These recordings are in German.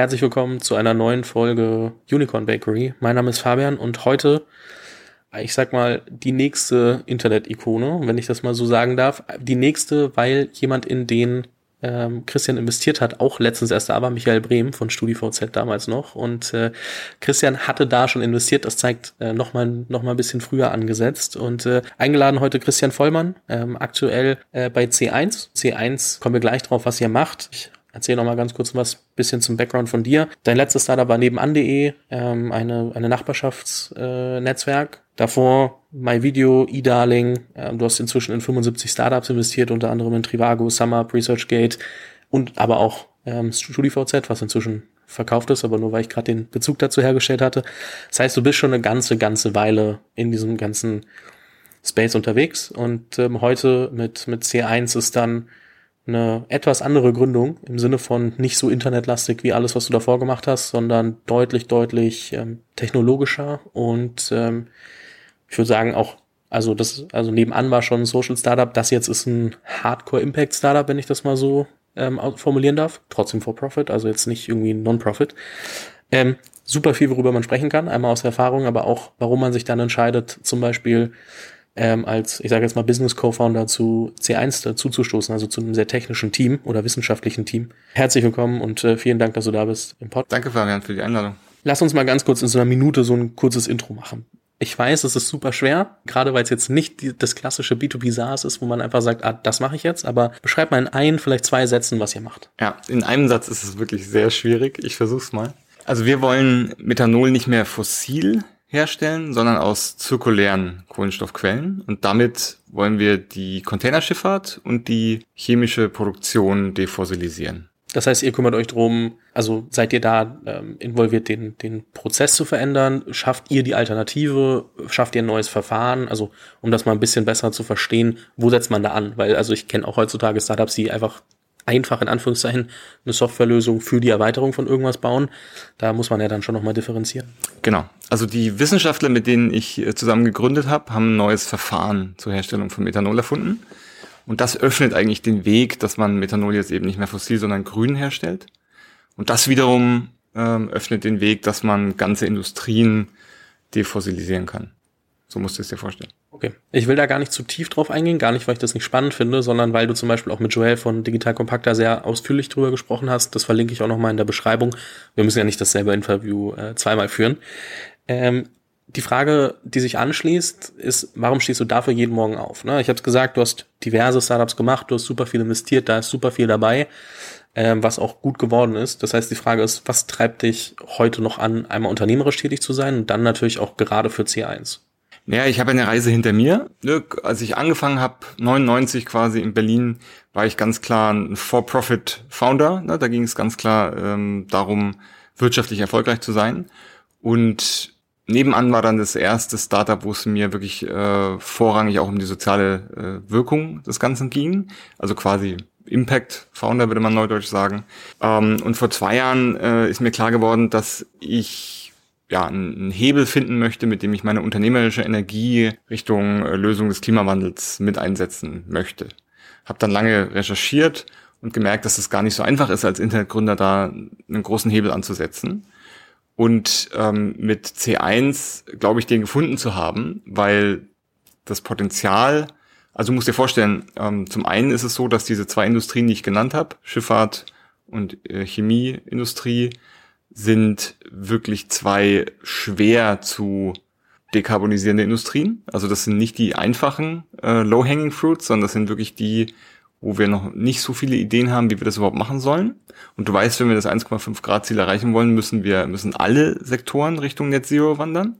Herzlich willkommen zu einer neuen Folge Unicorn Bakery. Mein Name ist Fabian und heute, ich sag mal, die nächste Internet-Ikone, wenn ich das mal so sagen darf. Die nächste, weil jemand in den ähm, Christian investiert hat, auch letztens erst da war Michael Brehm von StudiVZ damals noch und äh, Christian hatte da schon investiert, das zeigt äh, nochmal noch mal ein bisschen früher angesetzt und äh, eingeladen heute Christian Vollmann, ähm, aktuell äh, bei C1. C1 kommen wir gleich drauf, was ihr macht. Ich Erzähl noch mal ganz kurz was bisschen zum Background von dir. Dein letztes Startup war nebenan.de, ähm, eine, eine Nachbarschaftsnetzwerk. Äh, Davor MyVideo, eDarling. Ähm, du hast inzwischen in 75 Startups investiert, unter anderem in Trivago, SumUp, ResearchGate und aber auch ähm, StudiVZ, was inzwischen verkauft ist, aber nur weil ich gerade den Bezug dazu hergestellt hatte. Das heißt, du bist schon eine ganze, ganze Weile in diesem ganzen Space unterwegs und ähm, heute mit, mit C1 ist dann eine etwas andere Gründung im Sinne von nicht so internetlastig wie alles, was du davor gemacht hast, sondern deutlich, deutlich ähm, technologischer und ähm, ich würde sagen auch, also das, also nebenan war schon ein Social Startup, das jetzt ist ein Hardcore Impact Startup, wenn ich das mal so ähm, formulieren darf. Trotzdem for Profit, also jetzt nicht irgendwie Non-Profit. Ähm, super viel, worüber man sprechen kann, einmal aus Erfahrung, aber auch, warum man sich dann entscheidet, zum Beispiel ähm, als, ich sage jetzt mal, Business Co-Founder zu C1 dazuzustoßen, also zu einem sehr technischen Team oder wissenschaftlichen Team. Herzlich willkommen und äh, vielen Dank, dass du da bist im Pod. Danke, Fabian, für die Einladung. Lass uns mal ganz kurz in so einer Minute so ein kurzes Intro machen. Ich weiß, es ist super schwer, gerade weil es jetzt nicht die, das klassische B2B SaaS ist, wo man einfach sagt, ah, das mache ich jetzt, aber beschreib mal in ein, vielleicht zwei Sätzen, was ihr macht. Ja, in einem Satz ist es wirklich sehr schwierig. Ich versuch's mal. Also wir wollen Methanol nicht mehr fossil herstellen, sondern aus zirkulären Kohlenstoffquellen. Und damit wollen wir die Containerschifffahrt und die chemische Produktion defossilisieren. Das heißt, ihr kümmert euch drum, also seid ihr da ähm, involviert, den, den Prozess zu verändern? Schafft ihr die Alternative? Schafft ihr ein neues Verfahren? Also, um das mal ein bisschen besser zu verstehen, wo setzt man da an? Weil, also ich kenne auch heutzutage Startups, die einfach einfach in Anführungszeichen eine Softwarelösung für die Erweiterung von irgendwas bauen. Da muss man ja dann schon nochmal differenzieren. Genau. Also die Wissenschaftler, mit denen ich äh, zusammen gegründet habe, haben ein neues Verfahren zur Herstellung von Methanol erfunden. Und das öffnet eigentlich den Weg, dass man Methanol jetzt eben nicht mehr fossil, sondern grün herstellt. Und das wiederum ähm, öffnet den Weg, dass man ganze Industrien defossilisieren kann. So musst du es dir vorstellen. Okay. Ich will da gar nicht zu tief drauf eingehen, gar nicht, weil ich das nicht spannend finde, sondern weil du zum Beispiel auch mit Joel von Digital Compacta sehr ausführlich drüber gesprochen hast. Das verlinke ich auch nochmal in der Beschreibung. Wir müssen ja nicht dasselbe Interview äh, zweimal führen. Ähm, die Frage, die sich anschließt, ist, warum stehst du dafür jeden Morgen auf? Ne? Ich habe gesagt, du hast diverse Startups gemacht, du hast super viel investiert, da ist super viel dabei, ähm, was auch gut geworden ist. Das heißt, die Frage ist, was treibt dich heute noch an, einmal unternehmerisch tätig zu sein und dann natürlich auch gerade für C1? Naja, ich habe eine Reise hinter mir. Ne, als ich angefangen habe, 99 quasi in Berlin, war ich ganz klar ein For-Profit-Founder. Ne, da ging es ganz klar ähm, darum, wirtschaftlich erfolgreich zu sein. Und nebenan war dann das erste Startup, wo es mir wirklich äh, vorrangig auch um die soziale äh, Wirkung des Ganzen ging. Also quasi Impact Founder, würde man neudeutsch sagen. Ähm, und vor zwei Jahren äh, ist mir klar geworden, dass ich ja, einen Hebel finden möchte, mit dem ich meine unternehmerische Energie Richtung äh, Lösung des Klimawandels mit einsetzen möchte. Hab dann lange recherchiert und gemerkt, dass es gar nicht so einfach ist, als Internetgründer da einen großen Hebel anzusetzen. Und ähm, mit C1 glaube ich, den gefunden zu haben, weil das Potenzial, also musst dir vorstellen, ähm, zum einen ist es so, dass diese zwei Industrien, die ich genannt habe, Schifffahrt und äh, Chemieindustrie, sind wirklich zwei schwer zu dekarbonisierende Industrien. Also das sind nicht die einfachen äh, Low-Hanging Fruits, sondern das sind wirklich die, wo wir noch nicht so viele Ideen haben, wie wir das überhaupt machen sollen. Und du weißt, wenn wir das 1,5 Grad Ziel erreichen wollen, müssen wir müssen alle Sektoren Richtung Net Zero wandern.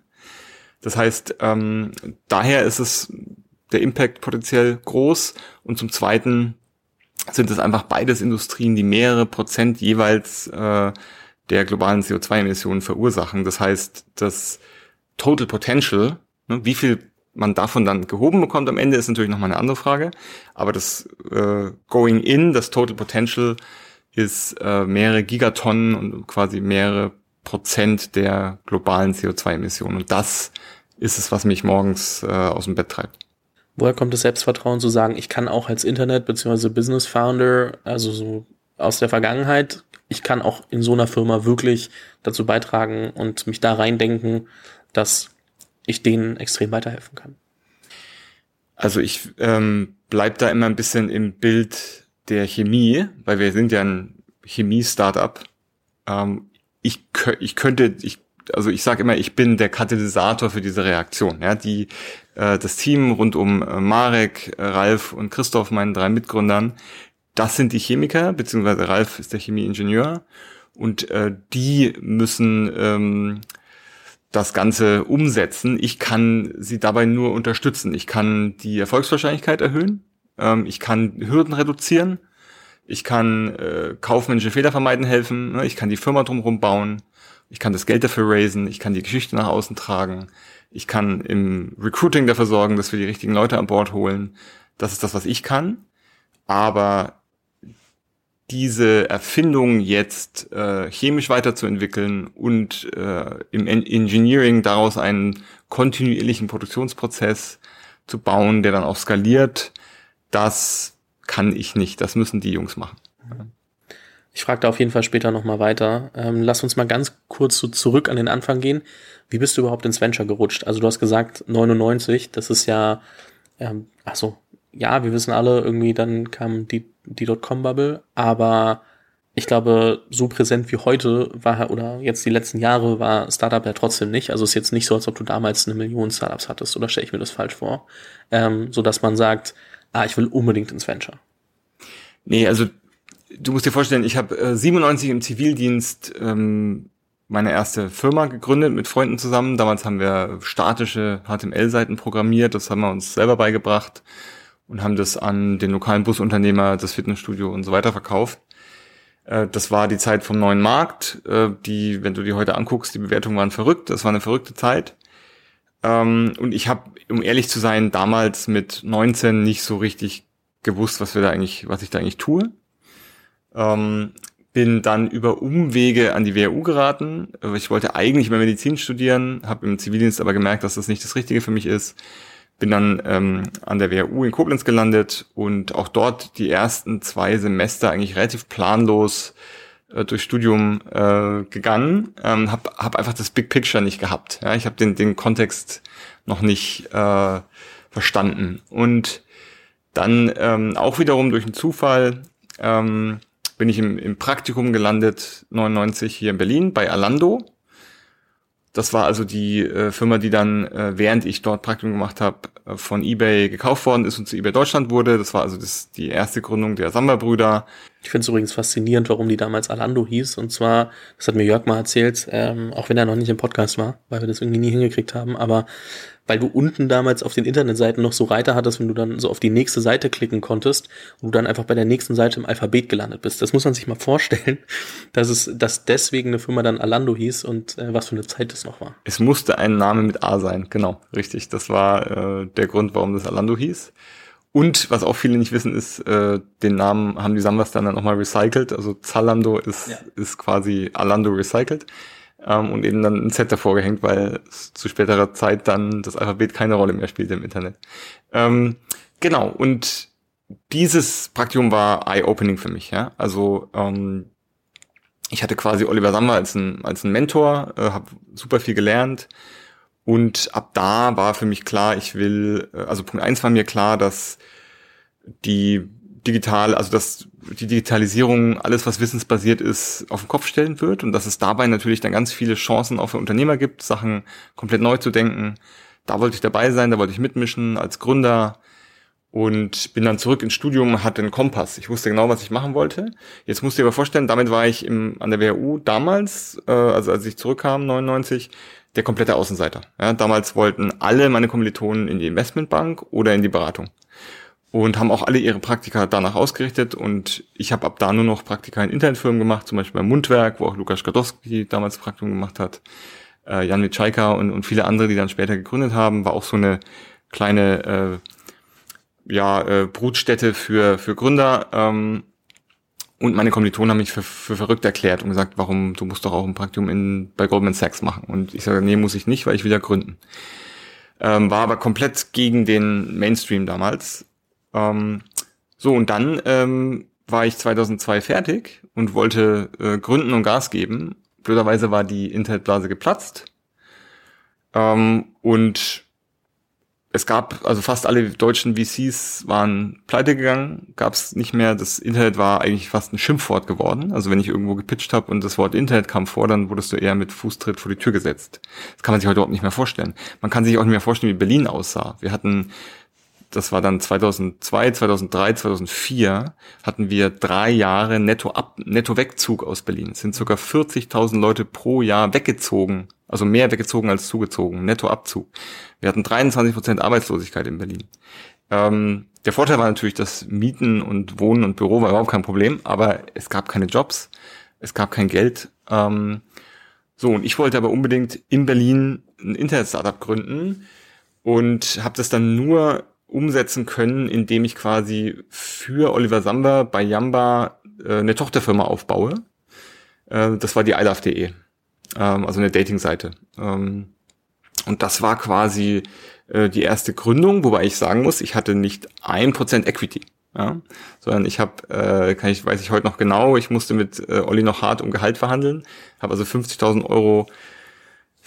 Das heißt, ähm, daher ist es der Impact potenziell groß. Und zum Zweiten sind es einfach beides Industrien, die mehrere Prozent jeweils äh, der globalen CO2-Emissionen verursachen. Das heißt, das Total Potential, ne, wie viel man davon dann gehoben bekommt am Ende, ist natürlich nochmal eine andere Frage. Aber das äh, Going In, das Total Potential, ist äh, mehrere Gigatonnen und quasi mehrere Prozent der globalen CO2-Emissionen. Und das ist es, was mich morgens äh, aus dem Bett treibt. Woher kommt das Selbstvertrauen zu sagen, ich kann auch als Internet- bzw. Business Founder, also so aus der Vergangenheit, ich kann auch in so einer Firma wirklich dazu beitragen und mich da reindenken, dass ich denen extrem weiterhelfen kann. Also ich ähm, bleib da immer ein bisschen im Bild der Chemie, weil wir sind ja ein Chemie-Startup. Ähm, ich, ich könnte, ich, also ich sage immer, ich bin der Katalysator für diese Reaktion. Ja, die äh, das Team rund um äh, Marek, äh, Ralf und Christoph, meinen drei Mitgründern, das sind die Chemiker, beziehungsweise Ralf ist der Chemieingenieur und äh, die müssen ähm, das Ganze umsetzen. Ich kann sie dabei nur unterstützen. Ich kann die Erfolgswahrscheinlichkeit erhöhen. Ähm, ich kann Hürden reduzieren. Ich kann äh, kaufmännische Fehler vermeiden helfen. Ne? Ich kann die Firma drumherum bauen. Ich kann das Geld dafür raisen. Ich kann die Geschichte nach außen tragen. Ich kann im Recruiting dafür sorgen, dass wir die richtigen Leute an Bord holen. Das ist das, was ich kann. Aber diese Erfindung jetzt äh, chemisch weiterzuentwickeln und äh, im Engineering daraus einen kontinuierlichen Produktionsprozess zu bauen, der dann auch skaliert, das kann ich nicht. Das müssen die Jungs machen. Ich frage da auf jeden Fall später nochmal weiter. Ähm, lass uns mal ganz kurz so zurück an den Anfang gehen. Wie bist du überhaupt ins Venture gerutscht? Also du hast gesagt 99, das ist ja, ähm, ach so, ja, wir wissen alle, irgendwie dann kam die, die Dotcom-Bubble, aber ich glaube, so präsent wie heute war, oder jetzt die letzten Jahre war Startup ja trotzdem nicht. Also ist jetzt nicht so, als ob du damals eine Million Startups hattest, oder stelle ich mir das falsch vor? Ähm, so dass man sagt, ah, ich will unbedingt ins Venture. Nee, also du musst dir vorstellen, ich habe äh, 97 im Zivildienst ähm, meine erste Firma gegründet mit Freunden zusammen. Damals haben wir statische HTML-Seiten programmiert, das haben wir uns selber beigebracht und haben das an den lokalen Busunternehmer, das Fitnessstudio und so weiter verkauft. Äh, das war die Zeit vom neuen Markt. Äh, die, wenn du die heute anguckst, die Bewertungen waren verrückt. Das war eine verrückte Zeit. Ähm, und ich habe, um ehrlich zu sein, damals mit 19 nicht so richtig gewusst, was wir da eigentlich, was ich da eigentlich tue. Ähm, bin dann über Umwege an die WHU geraten. Ich wollte eigentlich mehr Medizin studieren, habe im Zivildienst aber gemerkt, dass das nicht das Richtige für mich ist bin dann ähm, an der WHU in Koblenz gelandet und auch dort die ersten zwei Semester eigentlich relativ planlos äh, durch Studium äh, gegangen. Ähm, habe hab einfach das Big Picture nicht gehabt. Ja? Ich habe den, den Kontext noch nicht äh, verstanden. Und dann ähm, auch wiederum durch einen Zufall ähm, bin ich im, im Praktikum gelandet, 99 hier in Berlin bei Alando. Das war also die äh, Firma, die dann, äh, während ich dort Praktikum gemacht habe, äh, von eBay gekauft worden ist und zu eBay Deutschland wurde. Das war also das, die erste Gründung der Samba-Brüder. Ich finde es übrigens faszinierend, warum die damals Alando hieß. Und zwar, das hat mir Jörg mal erzählt, ähm, auch wenn er noch nicht im Podcast war, weil wir das irgendwie nie hingekriegt haben, aber weil du unten damals auf den Internetseiten noch so Reiter hattest, wenn du dann so auf die nächste Seite klicken konntest und du dann einfach bei der nächsten Seite im Alphabet gelandet bist. Das muss man sich mal vorstellen, dass es, dass deswegen eine Firma dann Alando hieß und äh, was für eine Zeit das noch war. Es musste ein Name mit A sein, genau, richtig. Das war äh, der Grund, warum das Alando hieß. Und was auch viele nicht wissen, ist, äh, den Namen haben die Sambas dann nochmal recycelt. Also Zalando ist, ja. ist quasi Alando recycelt ähm, und eben dann ein Z davor gehängt, weil zu späterer Zeit dann das Alphabet keine Rolle mehr spielte im Internet. Ähm, genau, und dieses Praktikum war eye-opening für mich. Ja? Also ähm, ich hatte quasi Oliver Sammer als ein, als Mentor, äh, habe super viel gelernt und ab da war für mich klar, ich will, äh, also Punkt eins war mir klar, dass die digital, also dass die Digitalisierung alles, was wissensbasiert ist, auf den Kopf stellen wird und dass es dabei natürlich dann ganz viele Chancen auch für Unternehmer gibt, Sachen komplett neu zu denken. Da wollte ich dabei sein, da wollte ich mitmischen als Gründer und bin dann zurück ins Studium, hatte einen Kompass. Ich wusste genau, was ich machen wollte. Jetzt musst du dir aber vorstellen, damit war ich im, an der WHU damals, äh, also als ich zurückkam, 99, der komplette Außenseiter. Ja, damals wollten alle meine Kommilitonen in die Investmentbank oder in die Beratung und haben auch alle ihre Praktika danach ausgerichtet. Und ich habe ab da nur noch Praktika in Internetfirmen gemacht, zum Beispiel beim Mundwerk, wo auch Lukas Gadowski damals Praktikum gemacht hat, äh, Jan Mitschajka und, und viele andere, die dann später gegründet haben, war auch so eine kleine äh, ja, äh, Brutstätte für, für Gründer. Ähm, und meine Kommilitonen haben mich für, für verrückt erklärt und gesagt, warum, du musst doch auch ein Praktikum in, bei Goldman Sachs machen. Und ich sage, nee, muss ich nicht, weil ich will ja gründen. Ähm, war aber komplett gegen den Mainstream damals ähm, so, und dann ähm, war ich 2002 fertig und wollte äh, gründen und Gas geben. Blöderweise war die Internetblase geplatzt. Ähm, und es gab, also fast alle deutschen VCs waren pleite gegangen, gab es nicht mehr. Das Internet war eigentlich fast ein Schimpfwort geworden. Also wenn ich irgendwo gepitcht habe und das Wort Internet kam vor, dann wurdest du eher mit Fußtritt vor die Tür gesetzt. Das kann man sich heute überhaupt nicht mehr vorstellen. Man kann sich auch nicht mehr vorstellen, wie Berlin aussah. Wir hatten, das war dann 2002, 2003, 2004, hatten wir drei Jahre Netto ab, Netto Wegzug aus Berlin. Es sind sogar 40.000 Leute pro Jahr weggezogen also mehr weggezogen als zugezogen, Nettoabzug. Wir hatten 23 Prozent Arbeitslosigkeit in Berlin. Ähm, der Vorteil war natürlich, dass Mieten und Wohnen und Büro war überhaupt kein Problem, aber es gab keine Jobs, es gab kein Geld. Ähm, so, und ich wollte aber unbedingt in Berlin ein Internet-Startup gründen und habe das dann nur umsetzen können, indem ich quasi für Oliver Samba bei Yamba äh, eine Tochterfirma aufbaue. Äh, das war die ilove.de ähm, also eine Dating-Seite. Ähm, und das war quasi äh, die erste Gründung, wobei ich sagen muss, ich hatte nicht ein Prozent Equity. Ja, sondern ich habe, äh, kann ich, weiß ich heute noch genau, ich musste mit äh, Olli noch hart um Gehalt verhandeln, habe also 50.000 Euro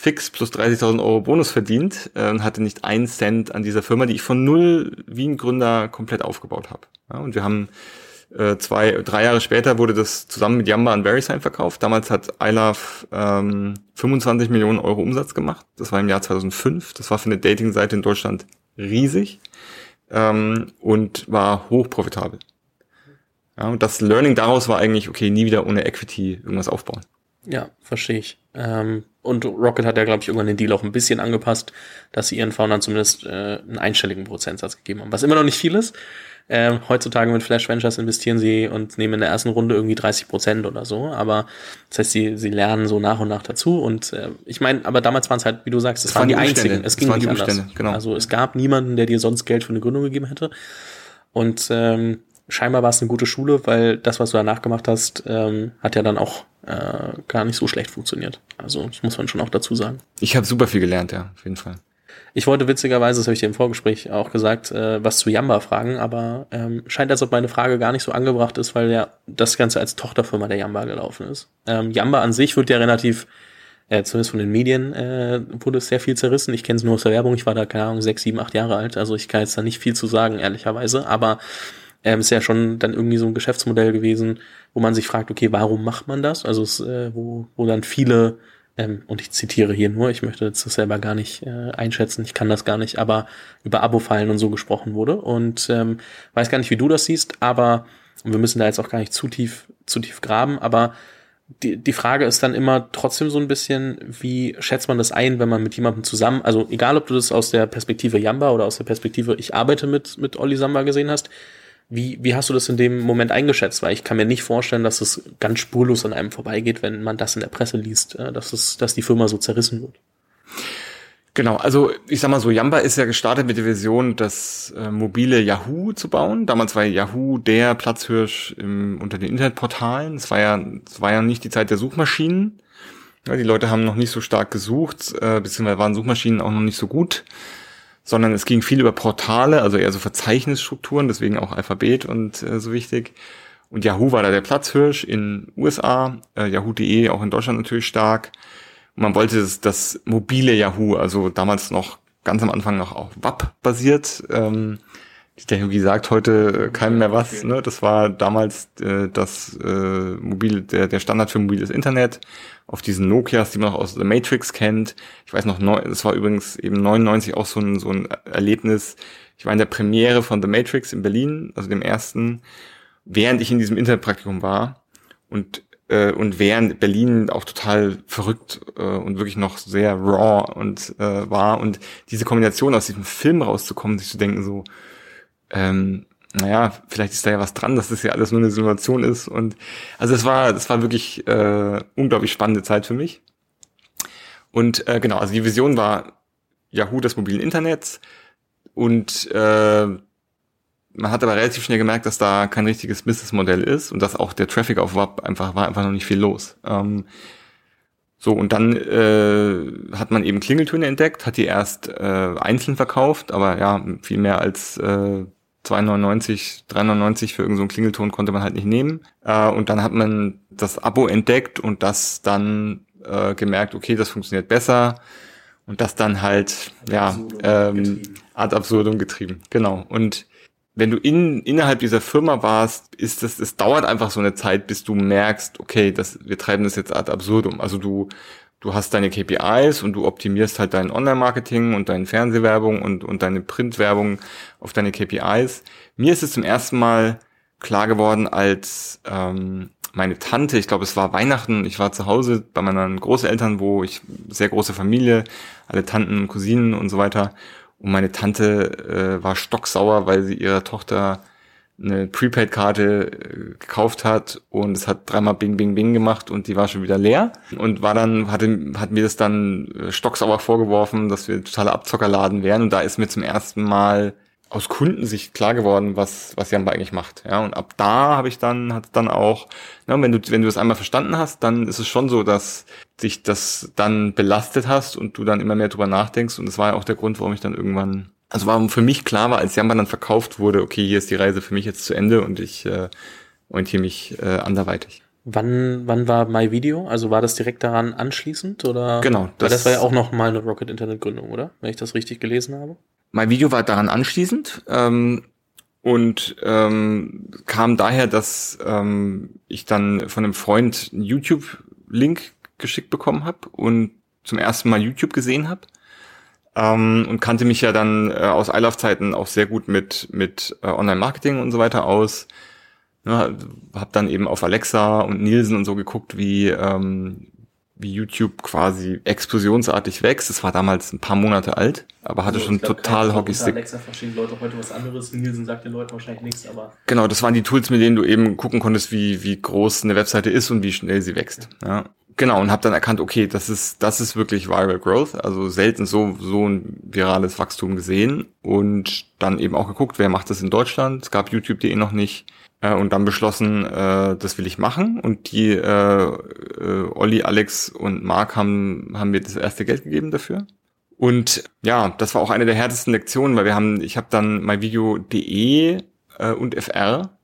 fix plus 30.000 Euro Bonus verdient äh, und hatte nicht einen Cent an dieser Firma, die ich von null wie ein Gründer komplett aufgebaut habe. Ja, und wir haben äh, zwei, drei Jahre später wurde das zusammen mit Yamba an VeriSign verkauft. Damals hat iLove ähm, 25 Millionen Euro Umsatz gemacht. Das war im Jahr 2005. Das war für eine Dating-Seite in Deutschland riesig ähm, und war hochprofitabel. Ja, und das Learning daraus war eigentlich, okay, nie wieder ohne Equity irgendwas aufbauen. Ja, verstehe ich. Ähm, und Rocket hat ja, glaube ich, irgendwann den Deal auch ein bisschen angepasst, dass sie ihren Foundern zumindest äh, einen einstelligen Prozentsatz gegeben haben, was immer noch nicht viel ist. Ähm, heutzutage mit Flash Ventures investieren sie und nehmen in der ersten Runde irgendwie 30 Prozent oder so. Aber das heißt, sie, sie lernen so nach und nach dazu. Und äh, ich meine, aber damals waren es halt, wie du sagst, es waren, waren die, einzigen. Es ging nicht anders. Genau. Also es gab niemanden, der dir sonst Geld für eine Gründung gegeben hätte. Und ähm, scheinbar war es eine gute Schule, weil das, was du danach gemacht hast, ähm, hat ja dann auch äh, gar nicht so schlecht funktioniert. Also das muss man schon auch dazu sagen. Ich habe super viel gelernt, ja, auf jeden Fall. Ich wollte witzigerweise, das habe ich dir im Vorgespräch auch gesagt, äh, was zu Yamba fragen, aber ähm, scheint, als ob meine Frage gar nicht so angebracht ist, weil ja das Ganze als Tochterfirma der Yamba gelaufen ist. Ähm, Yamba an sich wird ja relativ, äh, zumindest von den Medien, äh, wurde es sehr viel zerrissen. Ich kenne es nur aus der Werbung, ich war da, keine Ahnung, sechs, sieben, acht Jahre alt, also ich kann jetzt da nicht viel zu sagen, ehrlicherweise, aber ähm, ist ja schon dann irgendwie so ein Geschäftsmodell gewesen, wo man sich fragt, okay, warum macht man das? Also es, äh, wo, wo dann viele ähm, und ich zitiere hier nur, ich möchte das selber gar nicht äh, einschätzen, ich kann das gar nicht, aber über Abo-Fallen und so gesprochen wurde und ähm, weiß gar nicht, wie du das siehst, aber wir müssen da jetzt auch gar nicht zu tief, zu tief graben, aber die, die Frage ist dann immer trotzdem so ein bisschen, wie schätzt man das ein, wenn man mit jemandem zusammen, also egal ob du das aus der Perspektive Jamba oder aus der Perspektive ich arbeite mit, mit Olli Samba gesehen hast, wie, wie hast du das in dem Moment eingeschätzt? Weil ich kann mir nicht vorstellen, dass es ganz spurlos an einem vorbeigeht, wenn man das in der Presse liest, äh, dass, es, dass die Firma so zerrissen wird. Genau, also ich sag mal so, Yamba ist ja gestartet mit der Vision, das äh, mobile Yahoo zu bauen. Damals war Yahoo der Platzhirsch im, unter den Internetportalen. Es war ja, es war ja nicht die Zeit der Suchmaschinen. Ja, die Leute haben noch nicht so stark gesucht, äh, beziehungsweise waren Suchmaschinen auch noch nicht so gut sondern es ging viel über Portale, also eher so Verzeichnisstrukturen, deswegen auch Alphabet und äh, so wichtig. Und Yahoo war da der Platzhirsch in USA, äh, Yahoo.de auch in Deutschland natürlich stark. Und man wollte das, das mobile Yahoo, also damals noch ganz am Anfang noch auch WAP basiert. Ähm, die Technologie sagt heute äh, keinem mehr was. Ne? Das war damals äh, das äh, mobile, der, der Standard für mobiles Internet auf diesen Nokias, die man auch aus The Matrix kennt. Ich weiß noch, das war übrigens eben 99 auch so ein, so ein Erlebnis. Ich war in der Premiere von The Matrix in Berlin, also dem ersten, während ich in diesem Internetpraktikum war und äh, und während Berlin auch total verrückt äh, und wirklich noch sehr raw und äh, war und diese Kombination aus diesem Film rauszukommen, sich zu denken so ähm, naja, vielleicht ist da ja was dran, dass das ja alles nur eine Simulation ist. Und also es war, es war wirklich äh, unglaublich spannende Zeit für mich. Und äh, genau, also die Vision war Yahoo des mobilen Internets und äh, man hat aber relativ schnell gemerkt, dass da kein richtiges Businessmodell ist und dass auch der Traffic auf WAP einfach war einfach noch nicht viel los. Ähm, so, und dann äh, hat man eben Klingeltöne entdeckt, hat die erst äh, einzeln verkauft, aber ja, viel mehr als äh, 2,99, 3,99 für irgendeinen so Klingelton konnte man halt nicht nehmen. Äh, und dann hat man das Abo entdeckt und das dann äh, gemerkt, okay, das funktioniert besser. Und das dann halt, ja, ähm, ad absurdum getrieben. Genau. Und wenn du in, innerhalb dieser Firma warst, ist das, es dauert einfach so eine Zeit, bis du merkst, okay, das, wir treiben das jetzt ad absurdum. Also du, du hast deine KPIs und du optimierst halt dein Online-Marketing und deine Fernsehwerbung und, und deine Printwerbung auf deine KPIs. Mir ist es zum ersten Mal klar geworden, als ähm, meine Tante, ich glaube, es war Weihnachten, ich war zu Hause bei meinen Großeltern, wo ich sehr große Familie, alle Tanten, Cousinen und so weiter. Und meine Tante äh, war stocksauer, weil sie ihrer Tochter eine Prepaid-Karte äh, gekauft hat und es hat dreimal Bing Bing Bing gemacht und die war schon wieder leer. Und war dann hatte hat mir das dann äh, stocksauer vorgeworfen, dass wir totale Abzockerladen wären. Und da ist mir zum ersten Mal aus Kundensicht klar geworden, was was Jamba eigentlich macht. Ja, und ab da habe ich dann hat dann auch, ne, wenn du wenn du das einmal verstanden hast, dann ist es schon so, dass dich das dann belastet hast und du dann immer mehr drüber nachdenkst. Und das war ja auch der Grund, warum ich dann irgendwann also warum für mich klar war, als Jamba dann verkauft wurde, okay, hier ist die Reise für mich jetzt zu Ende und ich äh, orientiere mich äh, anderweitig. Wann, wann war My Video? Also war das direkt daran anschließend oder? Genau. Das, Weil das war ja auch noch mal eine Rocket Internet Gründung, oder? Wenn ich das richtig gelesen habe. Mein Video war daran anschließend ähm, und ähm, kam daher, dass ähm, ich dann von einem Freund einen YouTube-Link geschickt bekommen habe und zum ersten Mal YouTube gesehen habe ähm, und kannte mich ja dann äh, aus iLove-Zeiten auch sehr gut mit mit äh, Online-Marketing und so weiter aus. Ja, hab dann eben auf Alexa und Nielsen und so geguckt, wie ähm, wie YouTube quasi explosionsartig wächst. Es war damals ein paar Monate alt, aber hatte also, schon glaub, total Hockeystick. Alexa verstehen Leute heute was anderes. Nielsen sagt den Leuten wahrscheinlich nichts, aber. Genau, das waren die Tools, mit denen du eben gucken konntest, wie, wie groß eine Webseite ist und wie schnell sie wächst. Ja. Genau, und habe dann erkannt, okay, das ist, das ist wirklich Viral Growth, also selten so, so ein virales Wachstum gesehen und dann eben auch geguckt, wer macht das in Deutschland. Es gab YouTube.de noch nicht äh, und dann beschlossen, äh, das will ich machen. Und die äh, äh, Olli, Alex und Marc haben, haben mir das erste Geld gegeben dafür. Und ja, das war auch eine der härtesten Lektionen, weil wir haben, ich habe dann myvideo.de äh, und FR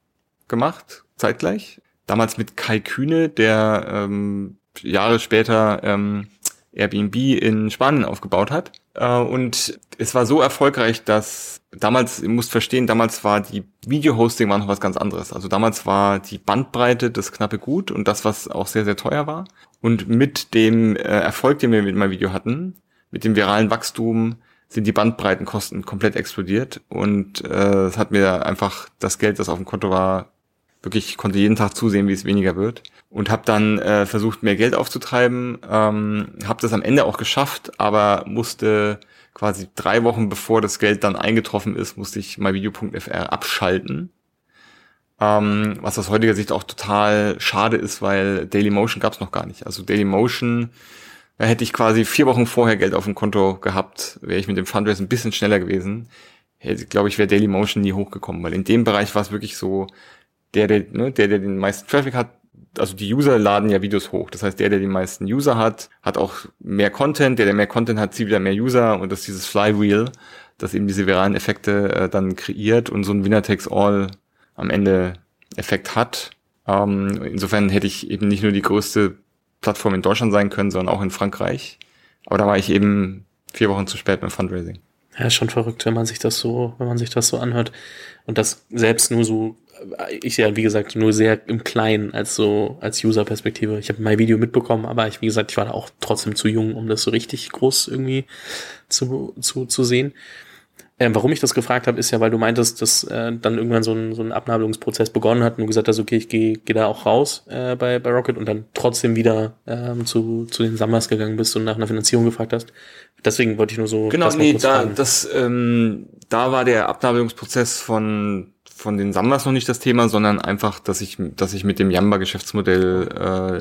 gemacht, zeitgleich. Damals mit Kai Kühne, der ähm, Jahre später ähm, Airbnb in Spanien aufgebaut hat. Äh, und es war so erfolgreich, dass damals, ihr müsst verstehen, damals war die Video-Hosting war noch was ganz anderes. Also damals war die Bandbreite das knappe Gut und das, was auch sehr, sehr teuer war. Und mit dem äh, Erfolg, den wir mit meinem Video hatten, mit dem viralen Wachstum, sind die Bandbreitenkosten komplett explodiert und äh, es hat mir einfach das Geld, das auf dem Konto war, wirklich konnte jeden Tag zusehen, wie es weniger wird und habe dann äh, versucht, mehr Geld aufzutreiben. Ähm, habe das am Ende auch geschafft, aber musste quasi drei Wochen bevor das Geld dann eingetroffen ist, musste ich myvideo.fr abschalten. Ähm, was aus heutiger Sicht auch total schade ist, weil Dailymotion gab es noch gar nicht. Also Dailymotion, da hätte ich quasi vier Wochen vorher Geld auf dem Konto gehabt, wäre ich mit dem Fundraise ein bisschen schneller gewesen. Hätte, glaube ich, wäre Dailymotion nie hochgekommen, weil in dem Bereich war es wirklich so, der, der, ne, der, der den meisten Traffic hat, also die User laden ja Videos hoch. Das heißt, der, der die meisten User hat, hat auch mehr Content. Der, der mehr Content hat, zieht wieder mehr User. Und das ist dieses Flywheel, das eben diese viralen Effekte äh, dann kreiert und so ein Winner takes all am Ende Effekt hat. Ähm, insofern hätte ich eben nicht nur die größte Plattform in Deutschland sein können, sondern auch in Frankreich. Aber da war ich eben vier Wochen zu spät beim Fundraising. Ja, schon verrückt, wenn man sich das so, wenn man sich das so anhört. Und das selbst nur so ich ja, wie gesagt, nur sehr im Kleinen als so, als User-Perspektive. Ich habe mein Video mitbekommen, aber ich, wie gesagt, ich war da auch trotzdem zu jung, um das so richtig groß irgendwie zu, zu, zu sehen. Ähm, warum ich das gefragt habe, ist ja, weil du meintest, dass äh, dann irgendwann so ein, so ein Abnabelungsprozess begonnen hat und du gesagt hast, okay, ich gehe geh da auch raus äh, bei, bei Rocket und dann trotzdem wieder ähm, zu, zu den Summers gegangen bist und nach einer Finanzierung gefragt hast. Deswegen wollte ich nur so. Genau, nee, da, das, ähm, da war der Abnabelungsprozess von von den Sambas noch nicht das Thema, sondern einfach, dass ich, dass ich mit dem Jamba-Geschäftsmodell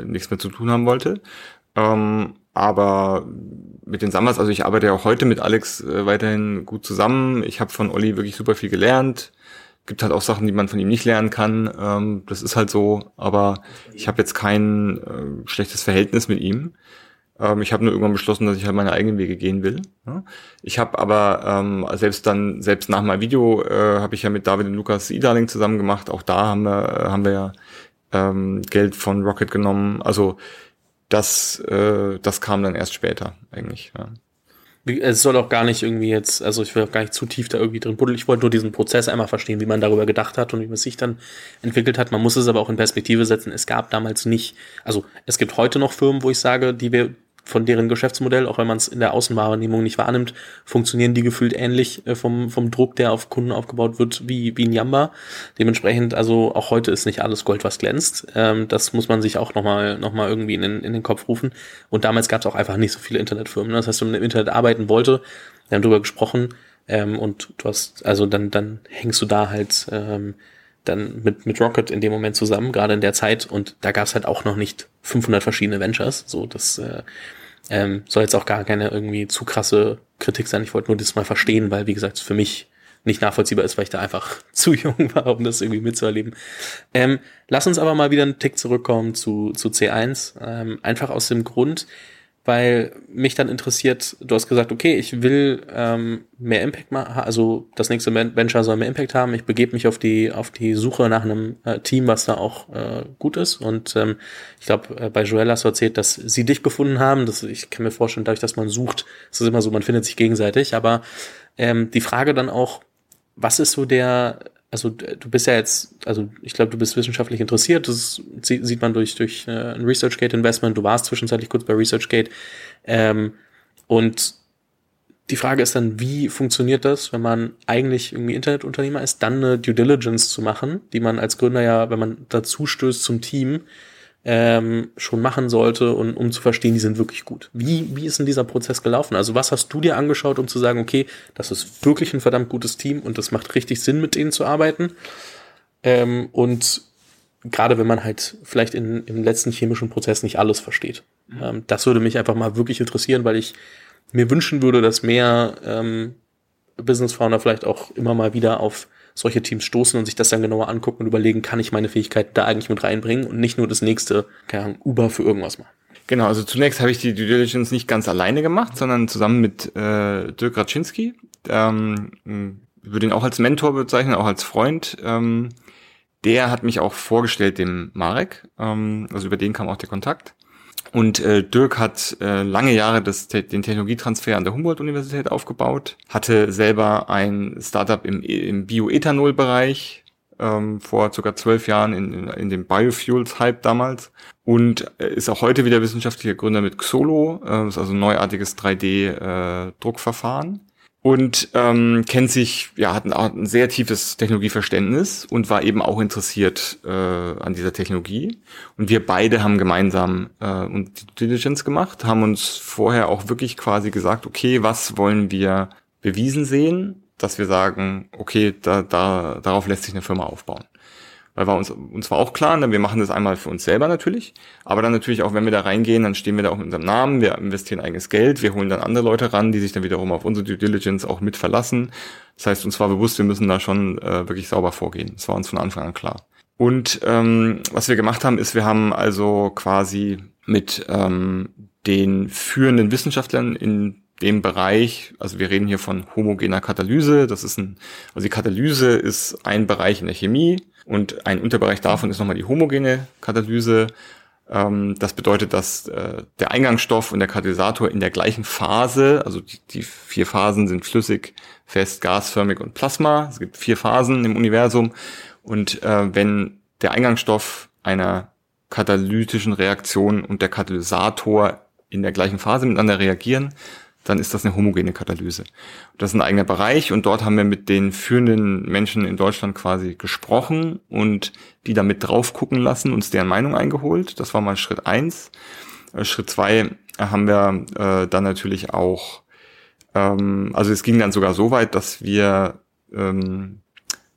äh, nichts mehr zu tun haben wollte. Ähm, aber mit den Sambas, also ich arbeite ja auch heute mit Alex äh, weiterhin gut zusammen. Ich habe von Olli wirklich super viel gelernt. Gibt halt auch Sachen, die man von ihm nicht lernen kann. Ähm, das ist halt so. Aber ich habe jetzt kein äh, schlechtes Verhältnis mit ihm. Ähm, ich habe nur irgendwann beschlossen, dass ich halt meine eigenen Wege gehen will. Ich habe aber ähm, selbst dann, selbst nach meinem Video äh, habe ich ja mit David und Lukas E-Darling zusammen gemacht. Auch da haben wir, äh, haben wir ja ähm, Geld von Rocket genommen. Also das, äh, das kam dann erst später eigentlich. Ja. Es soll auch gar nicht irgendwie jetzt, also ich will auch gar nicht zu tief da irgendwie drin buddeln. Ich wollte nur diesen Prozess einmal verstehen, wie man darüber gedacht hat und wie man sich dann entwickelt hat. Man muss es aber auch in Perspektive setzen. Es gab damals nicht, also es gibt heute noch Firmen, wo ich sage, die wir von deren Geschäftsmodell, auch wenn man es in der Außenwahrnehmung nicht wahrnimmt, funktionieren die gefühlt ähnlich äh, vom, vom Druck, der auf Kunden aufgebaut wird, wie, wie ein Yamba. Dementsprechend, also auch heute ist nicht alles Gold, was glänzt. Ähm, das muss man sich auch nochmal noch mal irgendwie in den, in den Kopf rufen. Und damals gab es auch einfach nicht so viele Internetfirmen. Ne? Das heißt, wenn man im Internet arbeiten wollte, wir haben darüber gesprochen, ähm, und du hast, also dann, dann hängst du da halt ähm, dann mit, mit Rocket in dem Moment zusammen, gerade in der Zeit. Und da gab es halt auch noch nicht 500 verschiedene Ventures. So, das äh, ähm, soll jetzt auch gar keine irgendwie zu krasse Kritik sein. Ich wollte nur das mal verstehen, weil, wie gesagt, für mich nicht nachvollziehbar ist, weil ich da einfach zu jung war, um das irgendwie mitzuerleben. Ähm, lass uns aber mal wieder einen Tick zurückkommen zu, zu C1. Ähm, einfach aus dem Grund, weil mich dann interessiert, du hast gesagt, okay, ich will ähm, mehr Impact machen, also das nächste Venture soll mehr Impact haben. Ich begebe mich auf die auf die Suche nach einem äh, Team, was da auch äh, gut ist. Und ähm, ich glaube, äh, bei Joella hast du erzählt, dass sie dich gefunden haben. Das, ich kann mir vorstellen, dadurch, dass man sucht, ist es immer so, man findet sich gegenseitig. Aber ähm, die Frage dann auch, was ist so der also du bist ja jetzt, also ich glaube, du bist wissenschaftlich interessiert, das sieht man durch, durch äh, ein ResearchGate Investment, du warst zwischenzeitlich kurz bei ResearchGate. Ähm, und die Frage ist dann, wie funktioniert das, wenn man eigentlich irgendwie Internetunternehmer ist, dann eine Due Diligence zu machen, die man als Gründer ja, wenn man dazu stößt zum Team, ähm, schon machen sollte und um zu verstehen, die sind wirklich gut. Wie, wie ist denn dieser Prozess gelaufen? Also was hast du dir angeschaut, um zu sagen, okay, das ist wirklich ein verdammt gutes Team und das macht richtig Sinn, mit denen zu arbeiten? Ähm, und gerade wenn man halt vielleicht in, im letzten chemischen Prozess nicht alles versteht. Mhm. Ähm, das würde mich einfach mal wirklich interessieren, weil ich mir wünschen würde, dass mehr ähm, Business Founder vielleicht auch immer mal wieder auf solche Teams stoßen und sich das dann genauer angucken und überlegen, kann ich meine Fähigkeiten da eigentlich mit reinbringen und nicht nur das nächste, keine Ahnung, Uber für irgendwas machen. Genau, also zunächst habe ich die Due Diligence nicht ganz alleine gemacht, sondern zusammen mit äh, Dirk Raczynski, ähm, würde ihn auch als Mentor bezeichnen, auch als Freund. Ähm, der hat mich auch vorgestellt dem Marek, ähm, also über den kam auch der Kontakt. Und äh, Dirk hat äh, lange Jahre das, den Technologietransfer an der Humboldt-Universität aufgebaut, hatte selber ein Startup im, im Bioethanol-Bereich ähm, vor circa zwölf Jahren in, in dem Biofuels-Hype damals und ist auch heute wieder wissenschaftlicher Gründer mit Xolo, äh, ist also ein neuartiges 3D-Druckverfahren. Und ähm, kennt sich, ja, hat ein, hat ein sehr tiefes Technologieverständnis und war eben auch interessiert äh, an dieser Technologie. Und wir beide haben gemeinsam äh, die Diligence gemacht, haben uns vorher auch wirklich quasi gesagt, okay, was wollen wir bewiesen sehen, dass wir sagen, okay, da, da, darauf lässt sich eine Firma aufbauen weil wir uns, uns war auch klar, ne, wir machen das einmal für uns selber natürlich, aber dann natürlich auch, wenn wir da reingehen, dann stehen wir da auch mit unserem Namen, wir investieren eigenes Geld, wir holen dann andere Leute ran, die sich dann wiederum auf unsere Due Diligence auch mit verlassen. Das heißt, uns war bewusst, wir müssen da schon äh, wirklich sauber vorgehen. Das war uns von Anfang an klar. Und ähm, was wir gemacht haben, ist, wir haben also quasi mit ähm, den führenden Wissenschaftlern in dem Bereich, also wir reden hier von homogener Katalyse, das ist ein, also die Katalyse ist ein Bereich in der Chemie, und ein Unterbereich davon ist nochmal die homogene Katalyse. Ähm, das bedeutet, dass äh, der Eingangsstoff und der Katalysator in der gleichen Phase, also die, die vier Phasen sind flüssig, fest, gasförmig und Plasma. Es gibt vier Phasen im Universum. Und äh, wenn der Eingangsstoff einer katalytischen Reaktion und der Katalysator in der gleichen Phase miteinander reagieren, dann ist das eine homogene Katalyse. Das ist ein eigener Bereich und dort haben wir mit den führenden Menschen in Deutschland quasi gesprochen und die da mit drauf gucken lassen, uns deren Meinung eingeholt. Das war mal Schritt eins. Äh, Schritt zwei haben wir äh, dann natürlich auch, ähm, also es ging dann sogar so weit, dass wir ähm,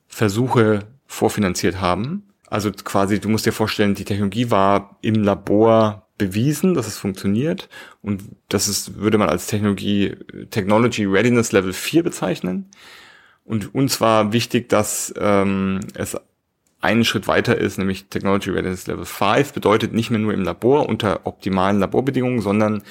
Versuche vorfinanziert haben. Also quasi, du musst dir vorstellen, die Technologie war im Labor bewiesen, dass es funktioniert und das ist, würde man als Technologie, Technology Readiness Level 4 bezeichnen. Und uns war wichtig, dass ähm, es einen Schritt weiter ist, nämlich Technology Readiness Level 5 bedeutet nicht mehr nur im Labor unter optimalen Laborbedingungen, sondern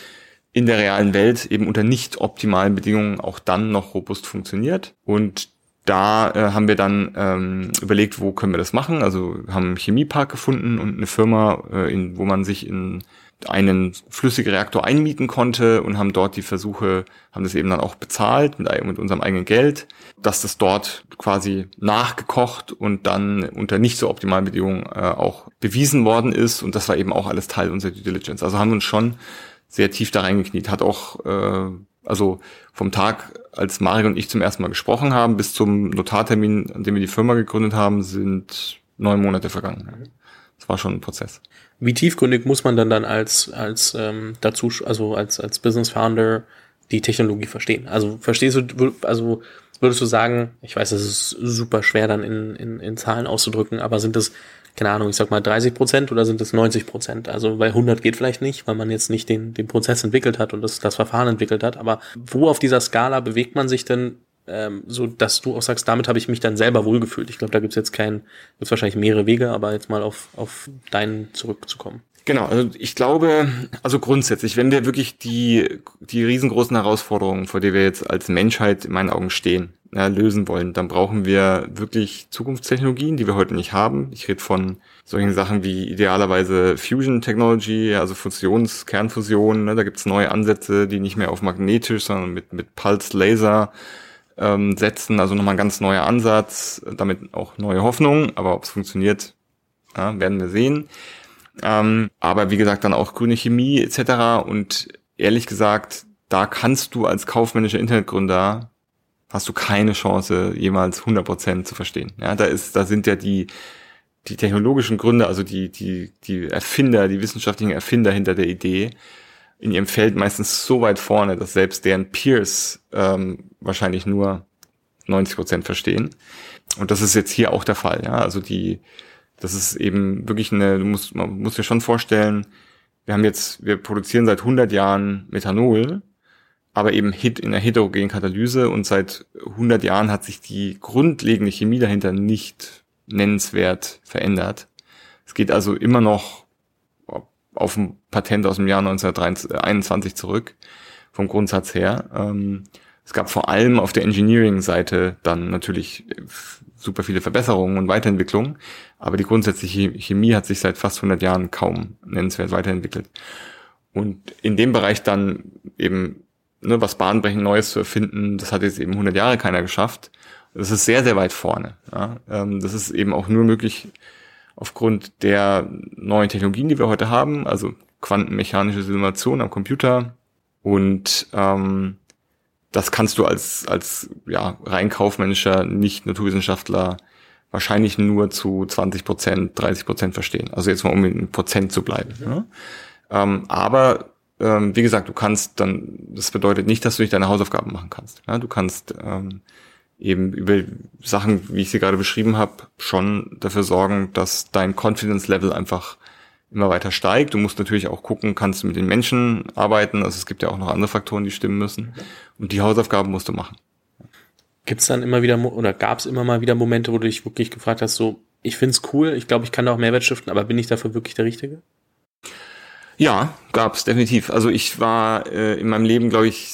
in der realen Welt eben unter nicht optimalen Bedingungen auch dann noch robust funktioniert. Und da äh, haben wir dann ähm, überlegt, wo können wir das machen. Also haben einen Chemiepark gefunden und eine Firma, äh, in, wo man sich in einen flüssigen Reaktor einmieten konnte und haben dort die Versuche, haben das eben dann auch bezahlt mit, mit unserem eigenen Geld, dass das dort quasi nachgekocht und dann unter nicht so optimalen Bedingungen äh, auch bewiesen worden ist. Und das war eben auch alles Teil unserer Due Diligence. Also haben wir uns schon sehr tief da reingekniet. Hat auch, äh, also vom Tag, als Mario und ich zum ersten Mal gesprochen haben, bis zum Notartermin, an dem wir die Firma gegründet haben, sind neun Monate vergangen. Das war schon ein Prozess. Wie tiefgründig muss man dann dann als als ähm, dazu, also als als Business Founder die Technologie verstehen? Also verstehst du, also würdest du sagen, ich weiß, es ist super schwer dann in, in, in Zahlen auszudrücken, aber sind es keine Ahnung, ich sag mal 30 Prozent oder sind es 90 Prozent? Also, weil 100 geht vielleicht nicht, weil man jetzt nicht den, den Prozess entwickelt hat und das, das Verfahren entwickelt hat. Aber wo auf dieser Skala bewegt man sich denn, ähm, so dass du auch sagst, damit habe ich mich dann selber wohlgefühlt? Ich glaube, da gibt's jetzt keinen, gibt's wahrscheinlich mehrere Wege, aber jetzt mal auf, auf deinen zurückzukommen. Genau, also ich glaube, also grundsätzlich, wenn wir wirklich die, die riesengroßen Herausforderungen, vor der wir jetzt als Menschheit in meinen Augen stehen, ja, lösen wollen, dann brauchen wir wirklich Zukunftstechnologien, die wir heute nicht haben. Ich rede von solchen Sachen wie idealerweise Fusion Technology, also Fusions, Kernfusion. Ne, da gibt's neue Ansätze, die nicht mehr auf magnetisch, sondern mit, mit Pulse Laser ähm, setzen. Also nochmal ein ganz neuer Ansatz, damit auch neue Hoffnung. Aber ob es funktioniert, ja, werden wir sehen. Ähm, aber wie gesagt, dann auch grüne Chemie etc. Und ehrlich gesagt, da kannst du als kaufmännischer Internetgründer hast du keine Chance, jemals 100% zu verstehen. Ja, da ist, da sind ja die, die technologischen Gründe, also die, die, die Erfinder, die wissenschaftlichen Erfinder hinter der Idee, in ihrem Feld meistens so weit vorne, dass selbst deren Peers ähm, wahrscheinlich nur 90 Prozent verstehen. Und das ist jetzt hier auch der Fall. Ja? Also die, das ist eben wirklich eine, du musst, man muss dir schon vorstellen, wir haben jetzt, wir produzieren seit 100 Jahren Methanol aber eben in der heterogenen Katalyse und seit 100 Jahren hat sich die grundlegende Chemie dahinter nicht nennenswert verändert. Es geht also immer noch auf ein Patent aus dem Jahr 1921 zurück, vom Grundsatz her. Ähm, es gab vor allem auf der Engineering-Seite dann natürlich super viele Verbesserungen und Weiterentwicklungen, aber die grundsätzliche Chemie hat sich seit fast 100 Jahren kaum nennenswert weiterentwickelt. Und in dem Bereich dann eben ne, was bahnbrechend Neues zu erfinden, das hat jetzt eben 100 Jahre keiner geschafft. Das ist sehr, sehr weit vorne. Ja. Ähm, das ist eben auch nur möglich aufgrund der neuen Technologien, die wir heute haben, also quantenmechanische Simulation am Computer. Und ähm, das kannst du als, als ja, rein kaufmännischer Nicht-Naturwissenschaftler wahrscheinlich nur zu 20 Prozent, 30 Prozent verstehen. Also jetzt mal um in Prozent zu bleiben. Ja. Ähm, aber ähm, wie gesagt, du kannst dann, das bedeutet nicht, dass du nicht deine Hausaufgaben machen kannst. Ja, du kannst ähm, eben über Sachen, wie ich sie gerade beschrieben habe, schon dafür sorgen, dass dein Confidence Level einfach immer weiter steigt. Du musst natürlich auch gucken, kannst du mit den Menschen arbeiten. Also es gibt ja auch noch andere Faktoren, die stimmen müssen. Und die Hausaufgaben musst du machen. Gibt es dann immer wieder oder gab es immer mal wieder Momente, wo du dich wirklich gefragt hast, so, ich find's cool, ich glaube, ich kann da auch Mehrwert stiften, aber bin ich dafür wirklich der Richtige? Ja, gab's definitiv. Also ich war äh, in meinem Leben, glaube ich,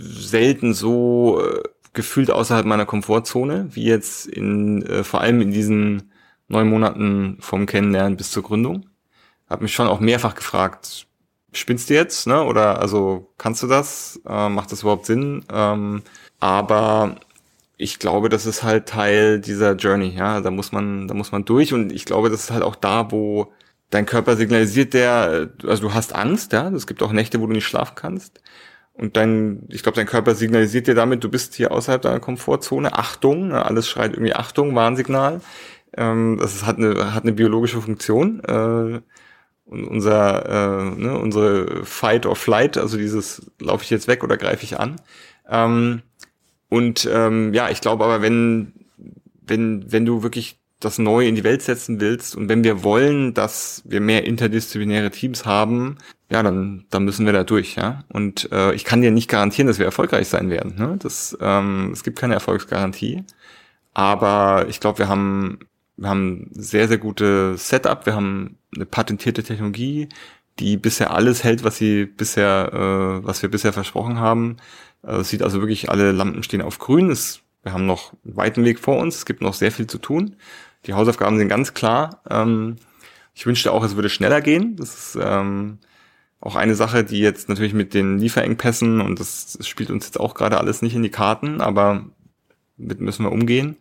selten so äh, gefühlt außerhalb meiner Komfortzone, wie jetzt in äh, vor allem in diesen neun Monaten vom Kennenlernen bis zur Gründung. Hab mich schon auch mehrfach gefragt, spinnst du jetzt, ne? Oder also kannst du das? Äh, macht das überhaupt Sinn? Ähm, aber ich glaube, das ist halt Teil dieser Journey, ja. Da muss man, da muss man durch und ich glaube, das ist halt auch da, wo dein Körper signalisiert der, also du hast Angst, ja, es gibt auch Nächte, wo du nicht schlafen kannst. Und dein, ich glaube, dein Körper signalisiert dir damit, du bist hier außerhalb deiner Komfortzone. Achtung, ne, alles schreit irgendwie Achtung, Warnsignal. Ähm, das hat eine, hat eine biologische Funktion. Äh, und unser, äh, ne, unsere Fight or Flight, also dieses, laufe ich jetzt weg oder greife ich an. Ähm, und ähm, ja, ich glaube aber, wenn, wenn, wenn du wirklich das neu in die Welt setzen willst und wenn wir wollen, dass wir mehr interdisziplinäre Teams haben, ja, dann, dann müssen wir da durch, ja. Und äh, ich kann dir nicht garantieren, dass wir erfolgreich sein werden. Ne? Das, ähm, es gibt keine Erfolgsgarantie. Aber ich glaube, wir haben, wir haben sehr, sehr gute Setup, wir haben eine patentierte Technologie, die bisher alles hält, was sie bisher, äh, was wir bisher versprochen haben. Äh, sieht also wirklich, alle Lampen stehen auf grün. Es, wir haben noch einen weiten Weg vor uns. Es gibt noch sehr viel zu tun. Die Hausaufgaben sind ganz klar. Ähm, ich wünschte auch, es würde schneller gehen. Das ist ähm, auch eine Sache, die jetzt natürlich mit den Lieferengpässen und das, das spielt uns jetzt auch gerade alles nicht in die Karten, aber mit müssen wir umgehen.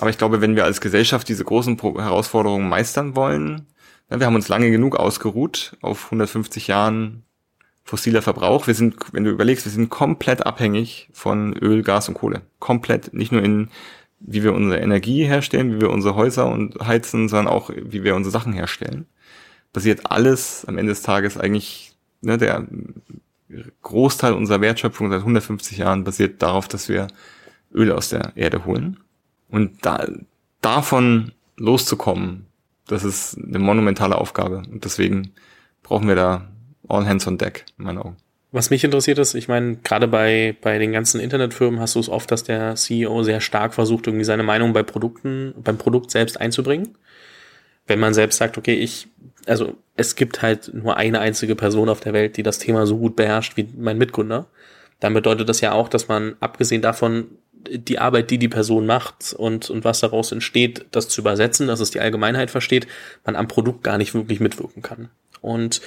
Aber ich glaube, wenn wir als Gesellschaft diese großen Herausforderungen meistern wollen, ja, wir haben uns lange genug ausgeruht auf 150 Jahren fossiler Verbrauch. Wir sind, wenn du überlegst, wir sind komplett abhängig von Öl, Gas und Kohle. Komplett. Nicht nur in, wie wir unsere Energie herstellen, wie wir unsere Häuser und heizen, sondern auch, wie wir unsere Sachen herstellen. Basiert alles am Ende des Tages eigentlich, ne, der Großteil unserer Wertschöpfung seit 150 Jahren basiert darauf, dass wir Öl aus der Erde holen. Und da, davon loszukommen, das ist eine monumentale Aufgabe. Und deswegen brauchen wir da all hands on deck, in meinen Augen. Was mich interessiert ist, ich meine, gerade bei, bei den ganzen Internetfirmen hast du es oft, dass der CEO sehr stark versucht, irgendwie seine Meinung bei Produkten, beim Produkt selbst einzubringen. Wenn man selbst sagt, okay, ich, also es gibt halt nur eine einzige Person auf der Welt, die das Thema so gut beherrscht wie mein Mitgründer, dann bedeutet das ja auch, dass man abgesehen davon die Arbeit, die die Person macht und, und was daraus entsteht, das zu übersetzen, dass es die Allgemeinheit versteht, man am Produkt gar nicht wirklich mitwirken kann. Und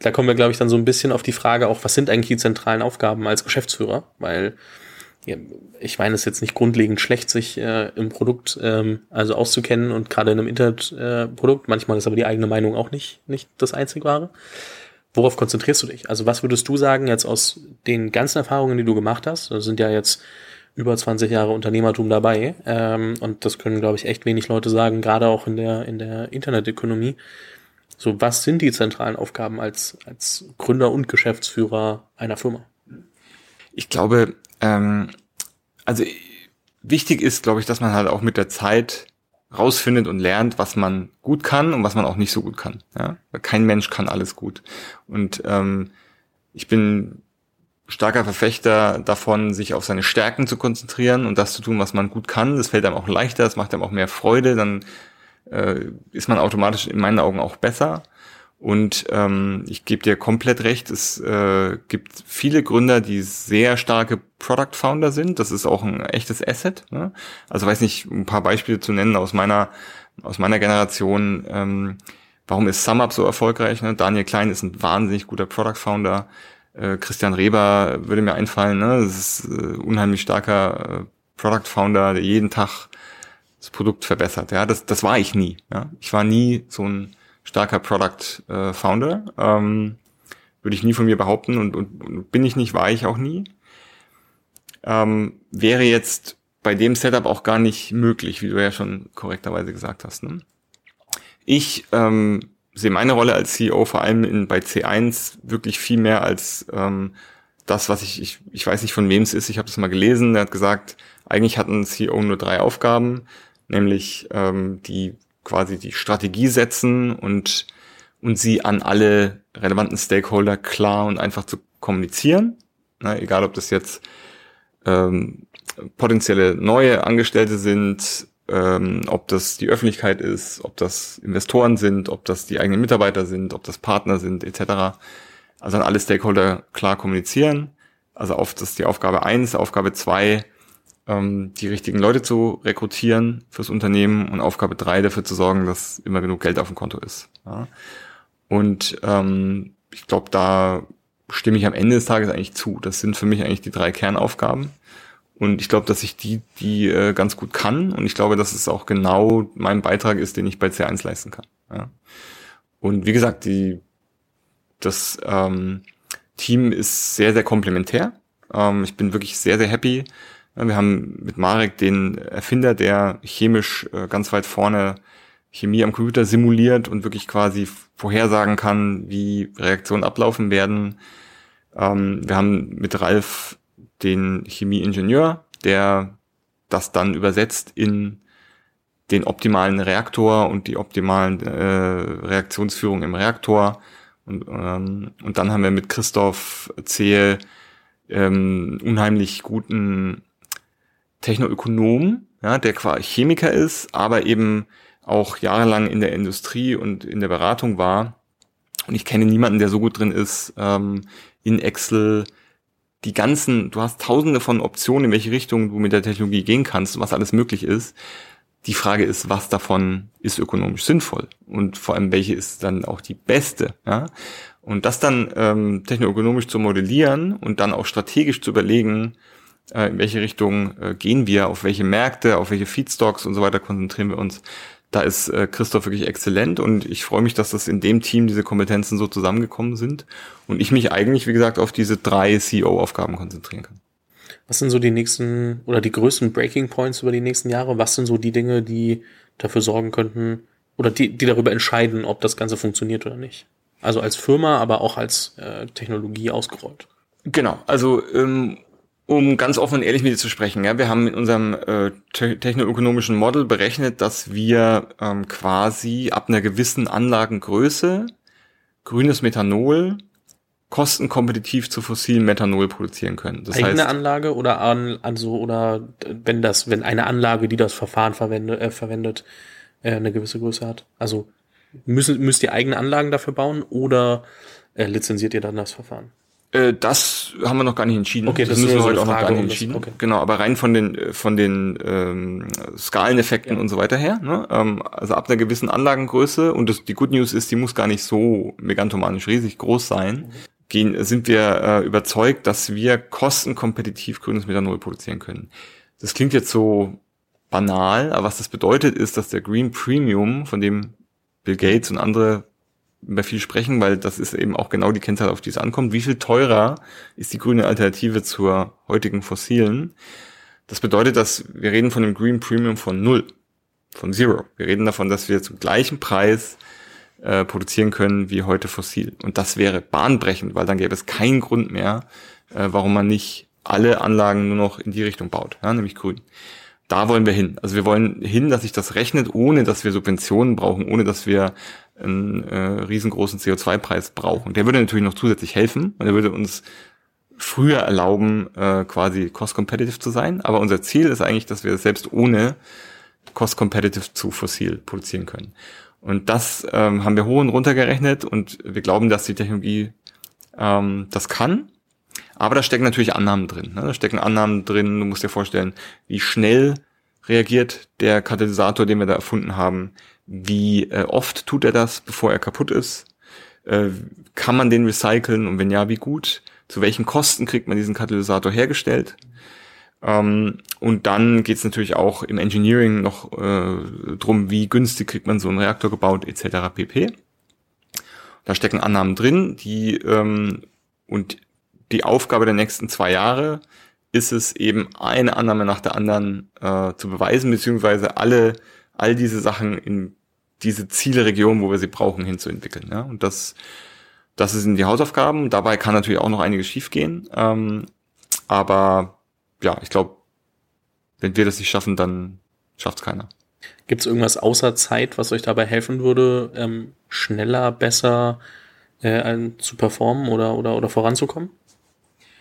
da kommen wir, glaube ich, dann so ein bisschen auf die Frage auch, was sind eigentlich die zentralen Aufgaben als Geschäftsführer? Weil ich meine, es ist jetzt nicht grundlegend schlecht, sich äh, im Produkt ähm, also auszukennen und gerade in einem Internetprodukt. Äh, Manchmal ist aber die eigene Meinung auch nicht, nicht das einzig wahre. Worauf konzentrierst du dich? Also was würdest du sagen jetzt aus den ganzen Erfahrungen, die du gemacht hast? Das sind ja jetzt über 20 Jahre Unternehmertum dabei. Ähm, und das können, glaube ich, echt wenig Leute sagen, gerade auch in der, in der Internetökonomie. So, was sind die zentralen Aufgaben als, als Gründer und Geschäftsführer einer Firma? Ich glaube, ähm, also wichtig ist, glaube ich, dass man halt auch mit der Zeit rausfindet und lernt, was man gut kann und was man auch nicht so gut kann. Ja? Kein Mensch kann alles gut. Und ähm, ich bin starker Verfechter davon, sich auf seine Stärken zu konzentrieren und das zu tun, was man gut kann. Das fällt einem auch leichter, das macht einem auch mehr Freude, dann äh, ist man automatisch in meinen Augen auch besser. Und ähm, ich gebe dir komplett recht, es äh, gibt viele Gründer, die sehr starke Product Founder sind. Das ist auch ein echtes Asset. Ne? Also weiß nicht, ein paar Beispiele zu nennen aus meiner aus meiner Generation. Ähm, warum ist SumUp so erfolgreich? Ne? Daniel Klein ist ein wahnsinnig guter Product Founder. Äh, Christian Reber würde mir einfallen, ne? das ist äh, unheimlich starker äh, Product Founder, der jeden Tag das Produkt verbessert. Ja, das, das war ich nie. Ja? Ich war nie so ein starker Product äh, Founder. Ähm, würde ich nie von mir behaupten und, und, und bin ich nicht, war ich auch nie. Ähm, wäre jetzt bei dem Setup auch gar nicht möglich, wie du ja schon korrekterweise gesagt hast. Ne? Ich ähm, sehe meine Rolle als CEO vor allem in, bei C1 wirklich viel mehr als ähm, das, was ich, ich, ich weiß nicht von wem es ist, ich habe das mal gelesen, er hat gesagt, eigentlich hat ein CEO nur drei Aufgaben, nämlich ähm, die quasi die Strategie setzen und, und sie an alle relevanten Stakeholder klar und einfach zu kommunizieren. Na, egal ob das jetzt ähm, potenzielle neue Angestellte sind, ähm, ob das die Öffentlichkeit ist, ob das Investoren sind, ob das die eigenen Mitarbeiter sind, ob das Partner sind, etc. Also an alle Stakeholder klar kommunizieren. Also oft ist die Aufgabe eins, Aufgabe zwei, ähm, die richtigen Leute zu rekrutieren fürs Unternehmen und Aufgabe drei dafür zu sorgen, dass immer genug Geld auf dem Konto ist. Ja. Und ähm, ich glaube, da stimme ich am Ende des Tages eigentlich zu. Das sind für mich eigentlich die drei Kernaufgaben. Und ich glaube, dass ich die, die äh, ganz gut kann. Und ich glaube, dass es auch genau mein Beitrag ist, den ich bei C1 leisten kann. Ja. Und wie gesagt, die, das ähm, Team ist sehr, sehr komplementär. Ähm, ich bin wirklich sehr, sehr happy. Wir haben mit Marek den Erfinder, der chemisch äh, ganz weit vorne Chemie am Computer simuliert und wirklich quasi vorhersagen kann, wie Reaktionen ablaufen werden. Ähm, wir haben mit Ralf den Chemieingenieur, der das dann übersetzt in den optimalen Reaktor und die optimalen äh, Reaktionsführung im Reaktor. Und, ähm, und dann haben wir mit Christoph Zehl ähm, unheimlich guten Technoökonom, ja, der quasi Chemiker ist, aber eben auch jahrelang in der Industrie und in der Beratung war Und ich kenne niemanden, der so gut drin ist, ähm, in Excel die ganzen, du hast tausende von Optionen, in welche Richtung du mit der Technologie gehen kannst, was alles möglich ist. Die Frage ist, was davon ist ökonomisch sinnvoll und vor allem welche ist dann auch die beste. Ja? Und das dann ähm, technoökonomisch zu modellieren und dann auch strategisch zu überlegen, äh, in welche Richtung äh, gehen wir, auf welche Märkte, auf welche Feedstocks und so weiter konzentrieren wir uns. Da ist äh, Christoph wirklich exzellent und ich freue mich, dass das in dem Team diese Kompetenzen so zusammengekommen sind und ich mich eigentlich, wie gesagt, auf diese drei CEO-Aufgaben konzentrieren kann. Was sind so die nächsten oder die größten Breaking Points über die nächsten Jahre? Was sind so die Dinge, die dafür sorgen könnten oder die, die darüber entscheiden, ob das Ganze funktioniert oder nicht? Also als Firma, aber auch als äh, Technologie ausgerollt. Genau, also ähm, um ganz offen und ehrlich mit dir zu sprechen, ja, wir haben in unserem äh, technoökonomischen Model berechnet, dass wir ähm, quasi ab einer gewissen Anlagengröße grünes Methanol kostenkompetitiv zu fossilen Methanol produzieren können. Das Eigene heißt, Anlage oder an, also oder wenn das, wenn eine Anlage, die das Verfahren verwendet, äh, verwendet, äh, eine gewisse Größe hat. Also müssen, müsst ihr eigene Anlagen dafür bauen oder äh, lizenziert ihr dann das Verfahren? Äh, das haben wir noch gar nicht entschieden. Okay, das, das müssen wir heute auch noch gar nicht entschieden. Okay. Genau, aber rein von den von den ähm, Skaleneffekten ja. und so weiter her. Ne? Ähm, also ab einer gewissen Anlagengröße und das, die Good News ist, die muss gar nicht so megantomanisch riesig groß sein. Mhm. Gehen, sind wir äh, überzeugt, dass wir kostenkompetitiv grünes Methanol produzieren können. Das klingt jetzt so banal, aber was das bedeutet, ist, dass der Green Premium, von dem Bill Gates und andere über viel sprechen, weil das ist eben auch genau die Kennzahl, auf die es ankommt. Wie viel teurer ist die grüne Alternative zur heutigen fossilen? Das bedeutet, dass wir reden von einem Green Premium von null, von zero. Wir reden davon, dass wir zum gleichen Preis äh, produzieren können wie heute fossil. Und das wäre bahnbrechend, weil dann gäbe es keinen Grund mehr, äh, warum man nicht alle Anlagen nur noch in die Richtung baut, ja, nämlich grün. Da wollen wir hin. Also wir wollen hin, dass sich das rechnet, ohne dass wir Subventionen brauchen, ohne dass wir einen äh, riesengroßen CO2-Preis brauchen. Der würde natürlich noch zusätzlich helfen und der würde uns früher erlauben, äh, quasi cost-competitive zu sein. Aber unser Ziel ist eigentlich, dass wir selbst ohne cost-competitive zu fossil produzieren können. Und das ähm, haben wir hoch und runter gerechnet und wir glauben, dass die Technologie ähm, das kann. Aber da stecken natürlich Annahmen drin. Ne? Da stecken Annahmen drin. Du musst dir vorstellen, wie schnell reagiert der Katalysator, den wir da erfunden haben, wie äh, oft tut er das, bevor er kaputt ist? Äh, kann man den recyceln und wenn ja, wie gut? Zu welchen Kosten kriegt man diesen Katalysator hergestellt? Ähm, und dann geht es natürlich auch im Engineering noch äh, drum, wie günstig kriegt man so einen Reaktor gebaut, etc. pp. Da stecken Annahmen drin, die ähm, und die Aufgabe der nächsten zwei Jahre ist es eben eine Annahme nach der anderen äh, zu beweisen, beziehungsweise alle all diese Sachen in diese Zielregion, wo wir sie brauchen, hinzuentwickeln. Ja? Und das, das sind die Hausaufgaben. Dabei kann natürlich auch noch einiges schiefgehen. Ähm, aber ja, ich glaube, wenn wir das nicht schaffen, dann schafft es keiner. Gibt es irgendwas außer Zeit, was euch dabei helfen würde, ähm, schneller, besser äh, zu performen oder, oder, oder voranzukommen?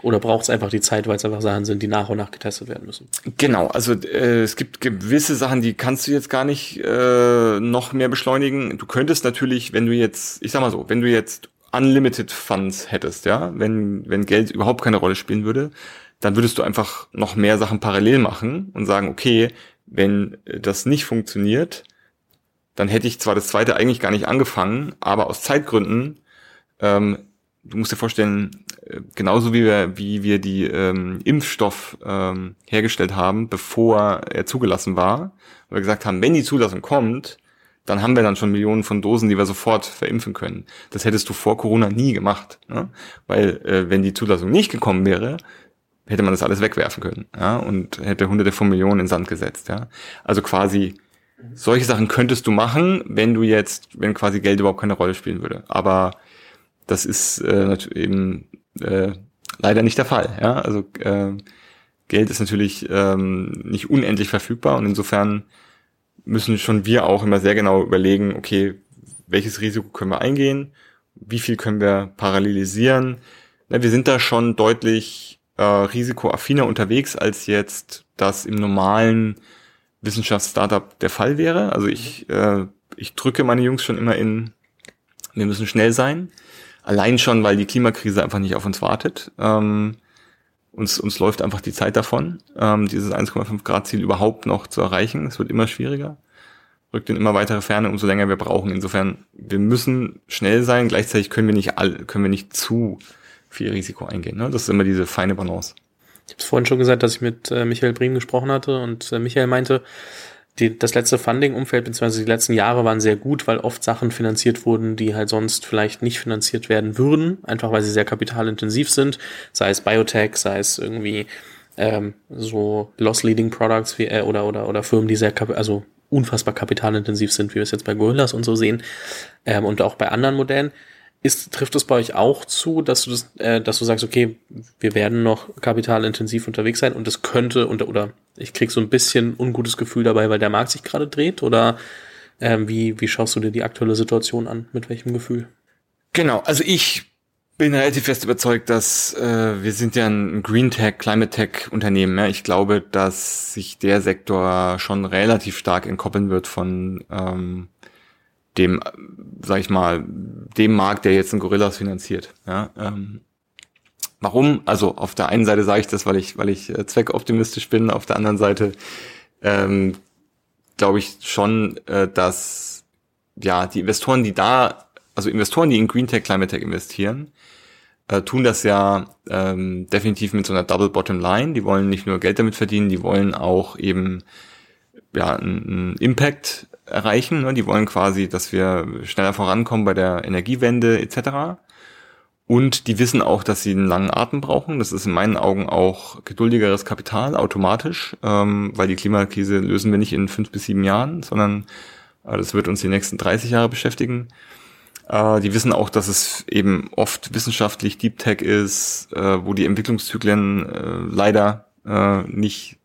Oder braucht es einfach die Zeit, weil es einfach Sachen sind, die nach und nach getestet werden müssen? Genau, also äh, es gibt gewisse Sachen, die kannst du jetzt gar nicht äh, noch mehr beschleunigen. Du könntest natürlich, wenn du jetzt, ich sag mal so, wenn du jetzt Unlimited Funds hättest, ja, wenn, wenn Geld überhaupt keine Rolle spielen würde, dann würdest du einfach noch mehr Sachen parallel machen und sagen, okay, wenn das nicht funktioniert, dann hätte ich zwar das zweite eigentlich gar nicht angefangen, aber aus Zeitgründen ähm, du musst dir vorstellen, äh, genauso wie wir, wie wir die ähm, Impfstoff ähm, hergestellt haben, bevor er zugelassen war, weil wir gesagt haben, wenn die Zulassung kommt, dann haben wir dann schon Millionen von Dosen, die wir sofort verimpfen können. Das hättest du vor Corona nie gemacht, ne? weil äh, wenn die Zulassung nicht gekommen wäre, hätte man das alles wegwerfen können ja? und hätte hunderte von Millionen in Sand gesetzt. Ja? Also quasi solche Sachen könntest du machen, wenn du jetzt, wenn quasi Geld überhaupt keine Rolle spielen würde. Aber das ist äh, eben äh, leider nicht der Fall. Ja? Also äh, Geld ist natürlich ähm, nicht unendlich verfügbar und insofern müssen schon wir auch immer sehr genau überlegen, okay, welches Risiko können wir eingehen, wie viel können wir parallelisieren. Ja, wir sind da schon deutlich äh, risikoaffiner unterwegs, als jetzt das im normalen Wissenschaftsstartup der Fall wäre. Also ich, äh, ich drücke meine Jungs schon immer in Wir müssen schnell sein. Allein schon, weil die Klimakrise einfach nicht auf uns wartet. Ähm, uns, uns läuft einfach die Zeit davon, ähm, dieses 1,5 Grad Ziel überhaupt noch zu erreichen. Es wird immer schwieriger, rückt in immer weitere Ferne, umso länger wir brauchen. Insofern, wir müssen schnell sein. Gleichzeitig können wir nicht all, können wir nicht zu viel Risiko eingehen. Ne? Das ist immer diese feine Balance. Ich habe vorhin schon gesagt, dass ich mit äh, Michael Briem gesprochen hatte und äh, Michael meinte, die, das letzte Funding-Umfeld bzw. die letzten Jahre waren sehr gut, weil oft Sachen finanziert wurden, die halt sonst vielleicht nicht finanziert werden würden, einfach weil sie sehr kapitalintensiv sind, sei es Biotech, sei es irgendwie ähm, so Loss-Leading Products wie, äh, oder, oder, oder Firmen, die sehr, also unfassbar kapitalintensiv sind, wie wir es jetzt bei Gorillas und so sehen ähm, und auch bei anderen Modellen. Ist, trifft es bei euch auch zu, dass du das, äh, dass du sagst, okay, wir werden noch kapitalintensiv unterwegs sein und es könnte unter oder ich krieg so ein bisschen ungutes Gefühl dabei, weil der Markt sich gerade dreht oder ähm, wie, wie schaust du dir die aktuelle Situation an? Mit welchem Gefühl? Genau, also ich bin relativ fest überzeugt, dass äh, wir sind ja ein Green Tech, Climate Tech Unternehmen. Ja. Ich glaube, dass sich der Sektor schon relativ stark entkoppeln wird von ähm, dem, sag ich mal, dem Markt, der jetzt ein Gorillas finanziert. Ja, ähm, warum? Also auf der einen Seite sage ich das, weil ich, weil ich äh, zweckoptimistisch bin. Auf der anderen Seite ähm, glaube ich schon, äh, dass ja die Investoren, die da, also Investoren, die in Green Tech, Climate Tech investieren, äh, tun das ja ähm, definitiv mit so einer Double Bottom Line. Die wollen nicht nur Geld damit verdienen, die wollen auch eben ja einen Impact erreichen. Ne? Die wollen quasi, dass wir schneller vorankommen bei der Energiewende etc. Und die wissen auch, dass sie einen langen Atem brauchen. Das ist in meinen Augen auch geduldigeres Kapital automatisch, ähm, weil die Klimakrise lösen wir nicht in fünf bis sieben Jahren, sondern äh, das wird uns die nächsten 30 Jahre beschäftigen. Äh, die wissen auch, dass es eben oft wissenschaftlich Deep Tech ist, äh, wo die Entwicklungszyklen äh, leider äh, nicht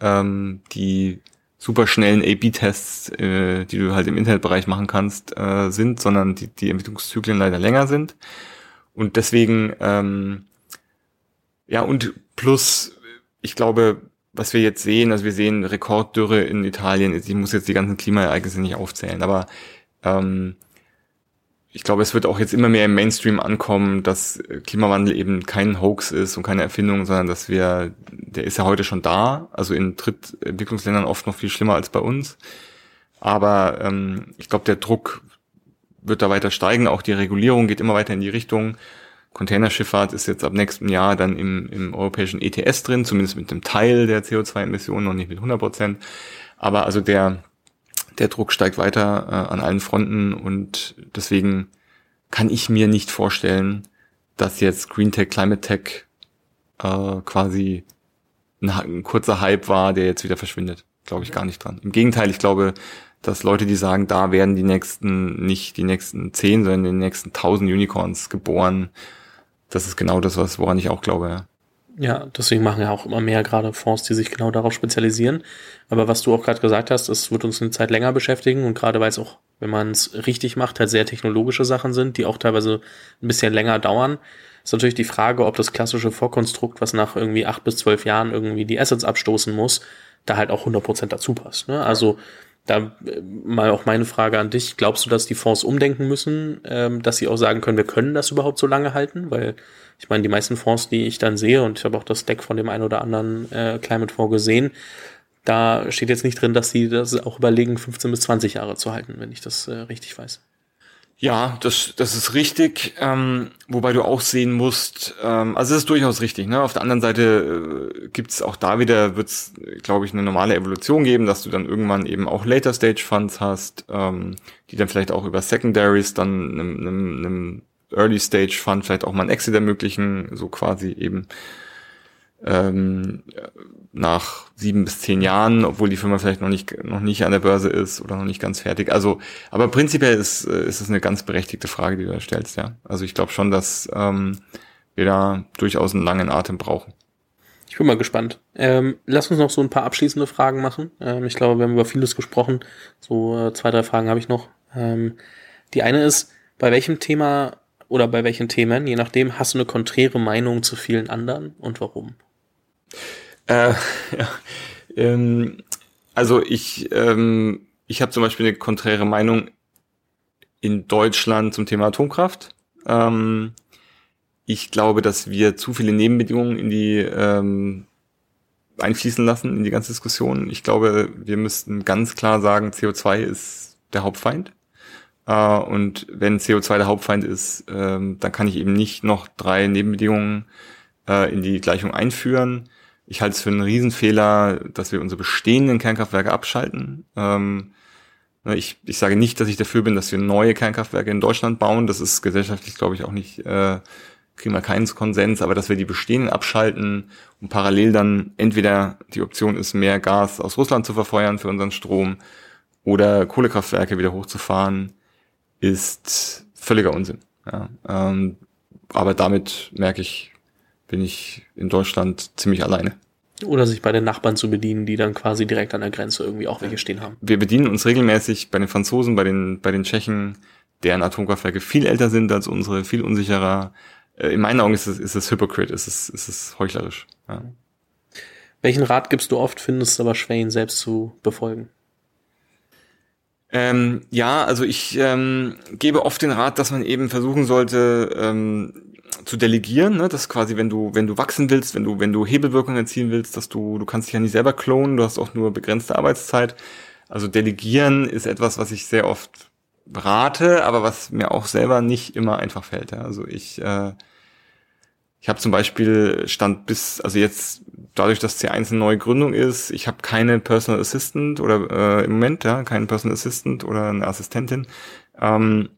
ähm, die super schnellen A-B-Tests, äh, die du halt im Internetbereich machen kannst, äh, sind, sondern die, die Entwicklungszyklen leider länger sind. Und deswegen, ähm, ja, und plus, ich glaube, was wir jetzt sehen, also wir sehen Rekorddürre in Italien, ich muss jetzt die ganzen Klimaereignisse nicht aufzählen, aber ähm, ich glaube, es wird auch jetzt immer mehr im Mainstream ankommen, dass Klimawandel eben kein Hoax ist und keine Erfindung, sondern dass wir, der ist ja heute schon da, also in Drittentwicklungsländern oft noch viel schlimmer als bei uns. Aber ähm, ich glaube, der Druck wird da weiter steigen, auch die Regulierung geht immer weiter in die Richtung. Containerschifffahrt ist jetzt ab nächstem Jahr dann im, im europäischen ETS drin, zumindest mit einem Teil der CO2-Emissionen, noch nicht mit 100 Prozent. Aber also der, der Druck steigt weiter äh, an allen Fronten und deswegen kann ich mir nicht vorstellen, dass jetzt Green Tech, Climate Tech äh, quasi ein, ein kurzer Hype war, der jetzt wieder verschwindet. Glaube ich gar nicht dran. Im Gegenteil, ich glaube, dass Leute, die sagen, da werden die nächsten, nicht die nächsten zehn, sondern die nächsten tausend Unicorns geboren, das ist genau das, was, woran ich auch glaube. Ja. Ja, deswegen machen ja auch immer mehr gerade Fonds, die sich genau darauf spezialisieren. Aber was du auch gerade gesagt hast, es wird uns eine Zeit länger beschäftigen und gerade weil es auch, wenn man es richtig macht, halt sehr technologische Sachen sind, die auch teilweise ein bisschen länger dauern, ist natürlich die Frage, ob das klassische Vorkonstrukt, was nach irgendwie acht bis zwölf Jahren irgendwie die Assets abstoßen muss, da halt auch 100% dazu passt. Ne? Also da äh, mal auch meine Frage an dich. Glaubst du, dass die Fonds umdenken müssen, ähm, dass sie auch sagen können, wir können das überhaupt so lange halten? Weil ich meine, die meisten Fonds, die ich dann sehe, und ich habe auch das Deck von dem einen oder anderen äh, Climate Fonds gesehen, da steht jetzt nicht drin, dass sie das auch überlegen, 15 bis 20 Jahre zu halten, wenn ich das äh, richtig weiß. Ja, das, das ist richtig. Ähm, wobei du auch sehen musst, ähm, also es ist durchaus richtig. Ne? Auf der anderen Seite äh, gibt es auch da wieder, wird es, glaube ich, eine normale Evolution geben, dass du dann irgendwann eben auch Later Stage Funds hast, ähm, die dann vielleicht auch über Secondaries dann einem, einem, Early Stage Fund vielleicht auch mal ein Exit ermöglichen, so quasi eben ähm, nach sieben bis zehn Jahren, obwohl die Firma vielleicht noch nicht noch nicht an der Börse ist oder noch nicht ganz fertig. Also, aber prinzipiell ist ist es eine ganz berechtigte Frage, die du da stellst, ja. Also ich glaube schon, dass ähm, wir da durchaus einen langen Atem brauchen. Ich bin mal gespannt. Ähm, lass uns noch so ein paar abschließende Fragen machen. Ähm, ich glaube, wir haben über vieles gesprochen. So äh, zwei, drei Fragen habe ich noch. Ähm, die eine ist, bei welchem Thema oder bei welchen Themen, je nachdem, hast du eine konträre Meinung zu vielen anderen und warum? Äh, ja, ähm, also ich, ähm, ich habe zum Beispiel eine konträre Meinung in Deutschland zum Thema Atomkraft. Ähm, ich glaube, dass wir zu viele Nebenbedingungen in die ähm, einfließen lassen in die ganze Diskussion. Ich glaube, wir müssten ganz klar sagen, CO2 ist der Hauptfeind. Äh, und wenn CO2 der Hauptfeind ist, ähm, dann kann ich eben nicht noch drei Nebenbedingungen äh, in die Gleichung einführen. Ich halte es für einen Riesenfehler, dass wir unsere bestehenden Kernkraftwerke abschalten. Ähm, ne, ich, ich sage nicht, dass ich dafür bin, dass wir neue Kernkraftwerke in Deutschland bauen. Das ist gesellschaftlich, glaube ich, auch nicht, äh, kriegen wir keinen Konsens, aber dass wir die bestehenden abschalten und parallel dann entweder die Option ist, mehr Gas aus Russland zu verfeuern für unseren Strom oder Kohlekraftwerke wieder hochzufahren, ist völliger Unsinn. Ja, ähm, aber damit merke ich, bin ich in Deutschland ziemlich alleine. Oder sich bei den Nachbarn zu bedienen, die dann quasi direkt an der Grenze irgendwie auch welche stehen haben. Wir bedienen uns regelmäßig bei den Franzosen, bei den, bei den Tschechen, deren Atomkraftwerke viel älter sind als unsere, viel unsicherer. Äh, in meinen Augen ist es, ist es hypocrite, ist es, ist es heuchlerisch. Ja. Welchen Rat gibst du oft, findest du aber schwer, ihn selbst zu befolgen? Ähm, ja, also ich ähm, gebe oft den Rat, dass man eben versuchen sollte, ähm, zu delegieren, ne? dass quasi, wenn du, wenn du wachsen willst, wenn du, wenn du Hebelwirkung erzielen willst, dass du, du kannst dich ja nicht selber klonen, du hast auch nur begrenzte Arbeitszeit. Also delegieren ist etwas, was ich sehr oft rate, aber was mir auch selber nicht immer einfach fällt. Ja? Also ich, äh, ich habe zum Beispiel stand bis, also jetzt dadurch, dass C1 eine neue Gründung ist, ich habe keine Personal Assistant oder äh, im Moment ja keinen Personal Assistant oder eine Assistentin. Ähm,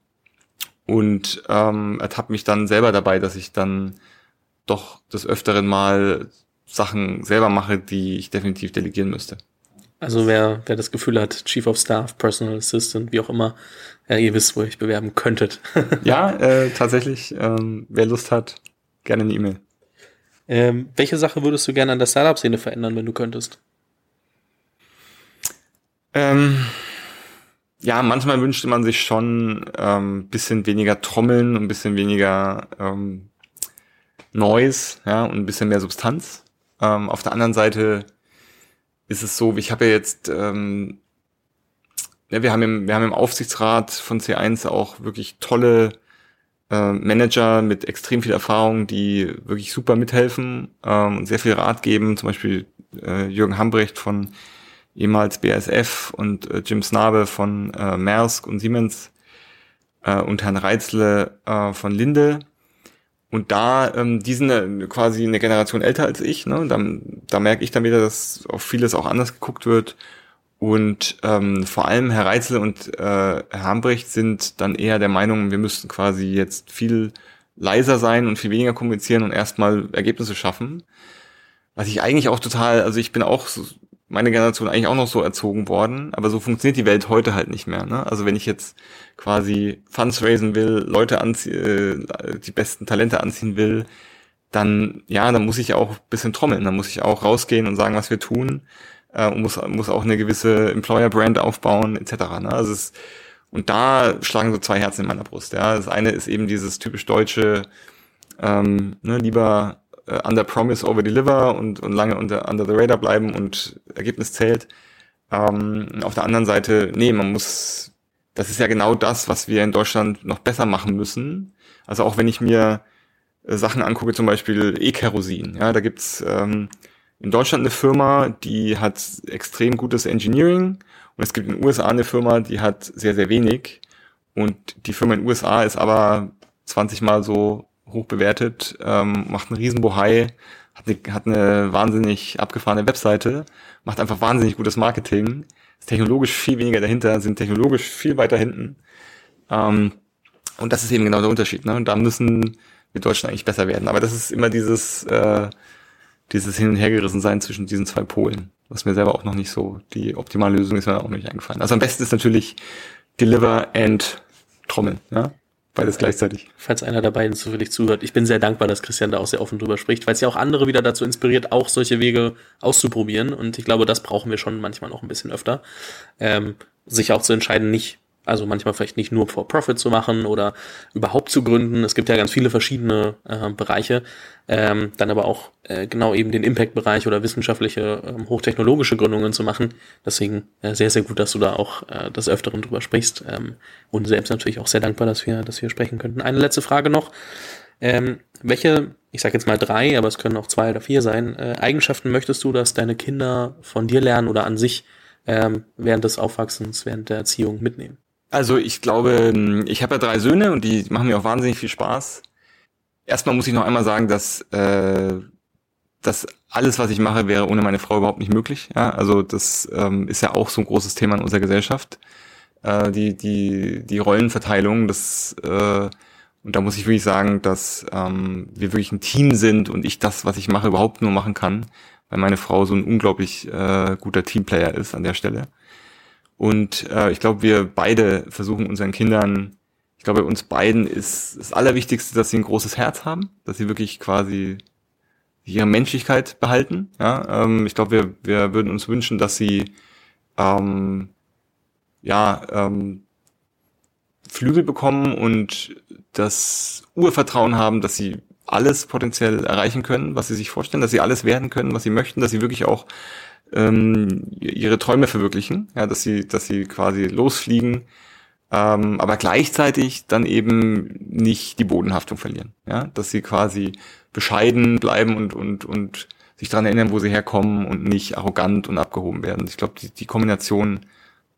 und ähm, ertappt mich dann selber dabei, dass ich dann doch des öfteren mal Sachen selber mache, die ich definitiv delegieren müsste. Also wer, wer das Gefühl hat, Chief of Staff, Personal Assistant, wie auch immer, ja, ihr wisst, wo ihr euch bewerben könntet. ja, äh, tatsächlich, ähm, wer Lust hat, gerne eine E-Mail. Ähm, welche Sache würdest du gerne an der Startup-Szene verändern, wenn du könntest? Ähm, ja, manchmal wünschte man sich schon ähm, bisschen weniger Trommeln und ein bisschen weniger ähm, Noise, ja, und ein bisschen mehr Substanz. Ähm, auf der anderen Seite ist es so, ich habe ja jetzt, ähm, ja, wir haben im, wir haben im Aufsichtsrat von C1 auch wirklich tolle äh, Manager mit extrem viel Erfahrung, die wirklich super mithelfen ähm, und sehr viel Rat geben. Zum Beispiel äh, Jürgen Hambrecht von ehemals BASF und äh, Jim Snabe von äh, Maersk und Siemens äh, und Herrn Reitzle äh, von Linde. Und da, ähm, die sind äh, quasi eine Generation älter als ich. Ne? Da, da merke ich dann wieder, dass auf vieles auch anders geguckt wird. Und ähm, vor allem Herr Reitzle und äh, Herr Hambrecht sind dann eher der Meinung, wir müssten quasi jetzt viel leiser sein und viel weniger kommunizieren und erstmal Ergebnisse schaffen. Was ich eigentlich auch total, also ich bin auch meine Generation eigentlich auch noch so erzogen worden, aber so funktioniert die Welt heute halt nicht mehr. Ne? Also wenn ich jetzt quasi Funds raisen will, Leute anziehen, äh, die besten Talente anziehen will, dann ja, dann muss ich auch bisschen trommeln, dann muss ich auch rausgehen und sagen, was wir tun äh, und muss, muss auch eine gewisse Employer-Brand aufbauen, etc. Ne? Also es, und da schlagen so zwei Herzen in meiner Brust. Ja, das eine ist eben dieses typisch deutsche, ähm, ne, lieber äh, under promise over deliver und, und lange unter, under the radar bleiben und Ergebnis zählt. Ähm, auf der anderen Seite, nee, man muss, das ist ja genau das, was wir in Deutschland noch besser machen müssen. Also auch wenn ich mir äh, Sachen angucke, zum Beispiel E-Kerosin, ja, da gibt's ähm, in Deutschland eine Firma, die hat extrem gutes Engineering und es gibt in den USA eine Firma, die hat sehr, sehr wenig. Und die Firma in den USA ist aber 20 mal so hoch bewertet, ähm, macht einen riesen Bohai, hat eine, hat eine wahnsinnig abgefahrene Webseite, macht einfach wahnsinnig gutes Marketing, ist technologisch viel weniger dahinter, sind technologisch viel weiter hinten. Ähm, und das ist eben genau der Unterschied. Ne? Und da müssen wir Deutschen eigentlich besser werden. Aber das ist immer dieses, äh, dieses Hin- und Hergerissen sein zwischen diesen zwei Polen. Was mir selber auch noch nicht so, die optimale Lösung ist mir auch noch nicht eingefallen. Also am besten ist natürlich Deliver and Trommeln. Ja? Beides gleichzeitig. Falls einer beiden zufällig zuhört. Ich bin sehr dankbar, dass Christian da auch sehr offen drüber spricht, weil es ja auch andere wieder dazu inspiriert, auch solche Wege auszuprobieren. Und ich glaube, das brauchen wir schon manchmal noch ein bisschen öfter. Ähm, sich auch zu entscheiden, nicht also manchmal vielleicht nicht nur for Profit zu machen oder überhaupt zu gründen. Es gibt ja ganz viele verschiedene äh, Bereiche. Ähm, dann aber auch äh, genau eben den Impact-Bereich oder wissenschaftliche, ähm, hochtechnologische Gründungen zu machen. Deswegen äh, sehr, sehr gut, dass du da auch äh, des Öfteren drüber sprichst. Ähm, und selbst natürlich auch sehr dankbar, dass wir, dass wir sprechen könnten. Eine letzte Frage noch. Ähm, welche, ich sage jetzt mal drei, aber es können auch zwei oder vier sein, äh, Eigenschaften möchtest du, dass deine Kinder von dir lernen oder an sich ähm, während des Aufwachsens, während der Erziehung mitnehmen? Also ich glaube, ich habe ja drei Söhne und die machen mir auch wahnsinnig viel Spaß. Erstmal muss ich noch einmal sagen, dass äh, dass alles, was ich mache, wäre ohne meine Frau überhaupt nicht möglich. Ja, also das ähm, ist ja auch so ein großes Thema in unserer Gesellschaft. Äh, die die die Rollenverteilung, das äh, und da muss ich wirklich sagen, dass ähm, wir wirklich ein Team sind und ich das, was ich mache, überhaupt nur machen kann, weil meine Frau so ein unglaublich äh, guter Teamplayer ist an der Stelle. Und äh, ich glaube, wir beide versuchen unseren Kindern, ich glaube, uns beiden ist das Allerwichtigste, dass sie ein großes Herz haben, dass sie wirklich quasi ihre Menschlichkeit behalten. Ja, ähm, ich glaube, wir, wir würden uns wünschen, dass sie ähm, ja ähm, Flügel bekommen und das Urvertrauen haben, dass sie alles potenziell erreichen können, was sie sich vorstellen, dass sie alles werden können, was sie möchten, dass sie wirklich auch ähm, ihre Träume verwirklichen, ja, dass sie, dass sie quasi losfliegen, ähm, aber gleichzeitig dann eben nicht die Bodenhaftung verlieren, ja, dass sie quasi bescheiden bleiben und und und sich daran erinnern, wo sie herkommen und nicht arrogant und abgehoben werden. Ich glaube, die, die Kombination,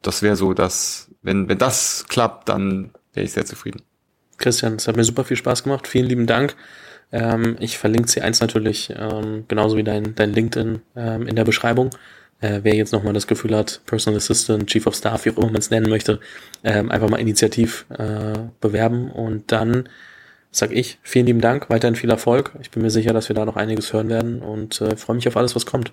das wäre so, dass wenn wenn das klappt, dann wäre ich sehr zufrieden. Christian, es hat mir super viel Spaß gemacht. Vielen lieben Dank. Ähm, ich verlinke C1 natürlich, ähm, genauso wie dein, dein LinkedIn ähm, in der Beschreibung. Äh, wer jetzt nochmal das Gefühl hat, Personal Assistant, Chief of Staff, wie auch immer man es nennen möchte, ähm, einfach mal initiativ äh, bewerben. Und dann sag ich vielen lieben Dank, weiterhin viel Erfolg. Ich bin mir sicher, dass wir da noch einiges hören werden und äh, freue mich auf alles, was kommt.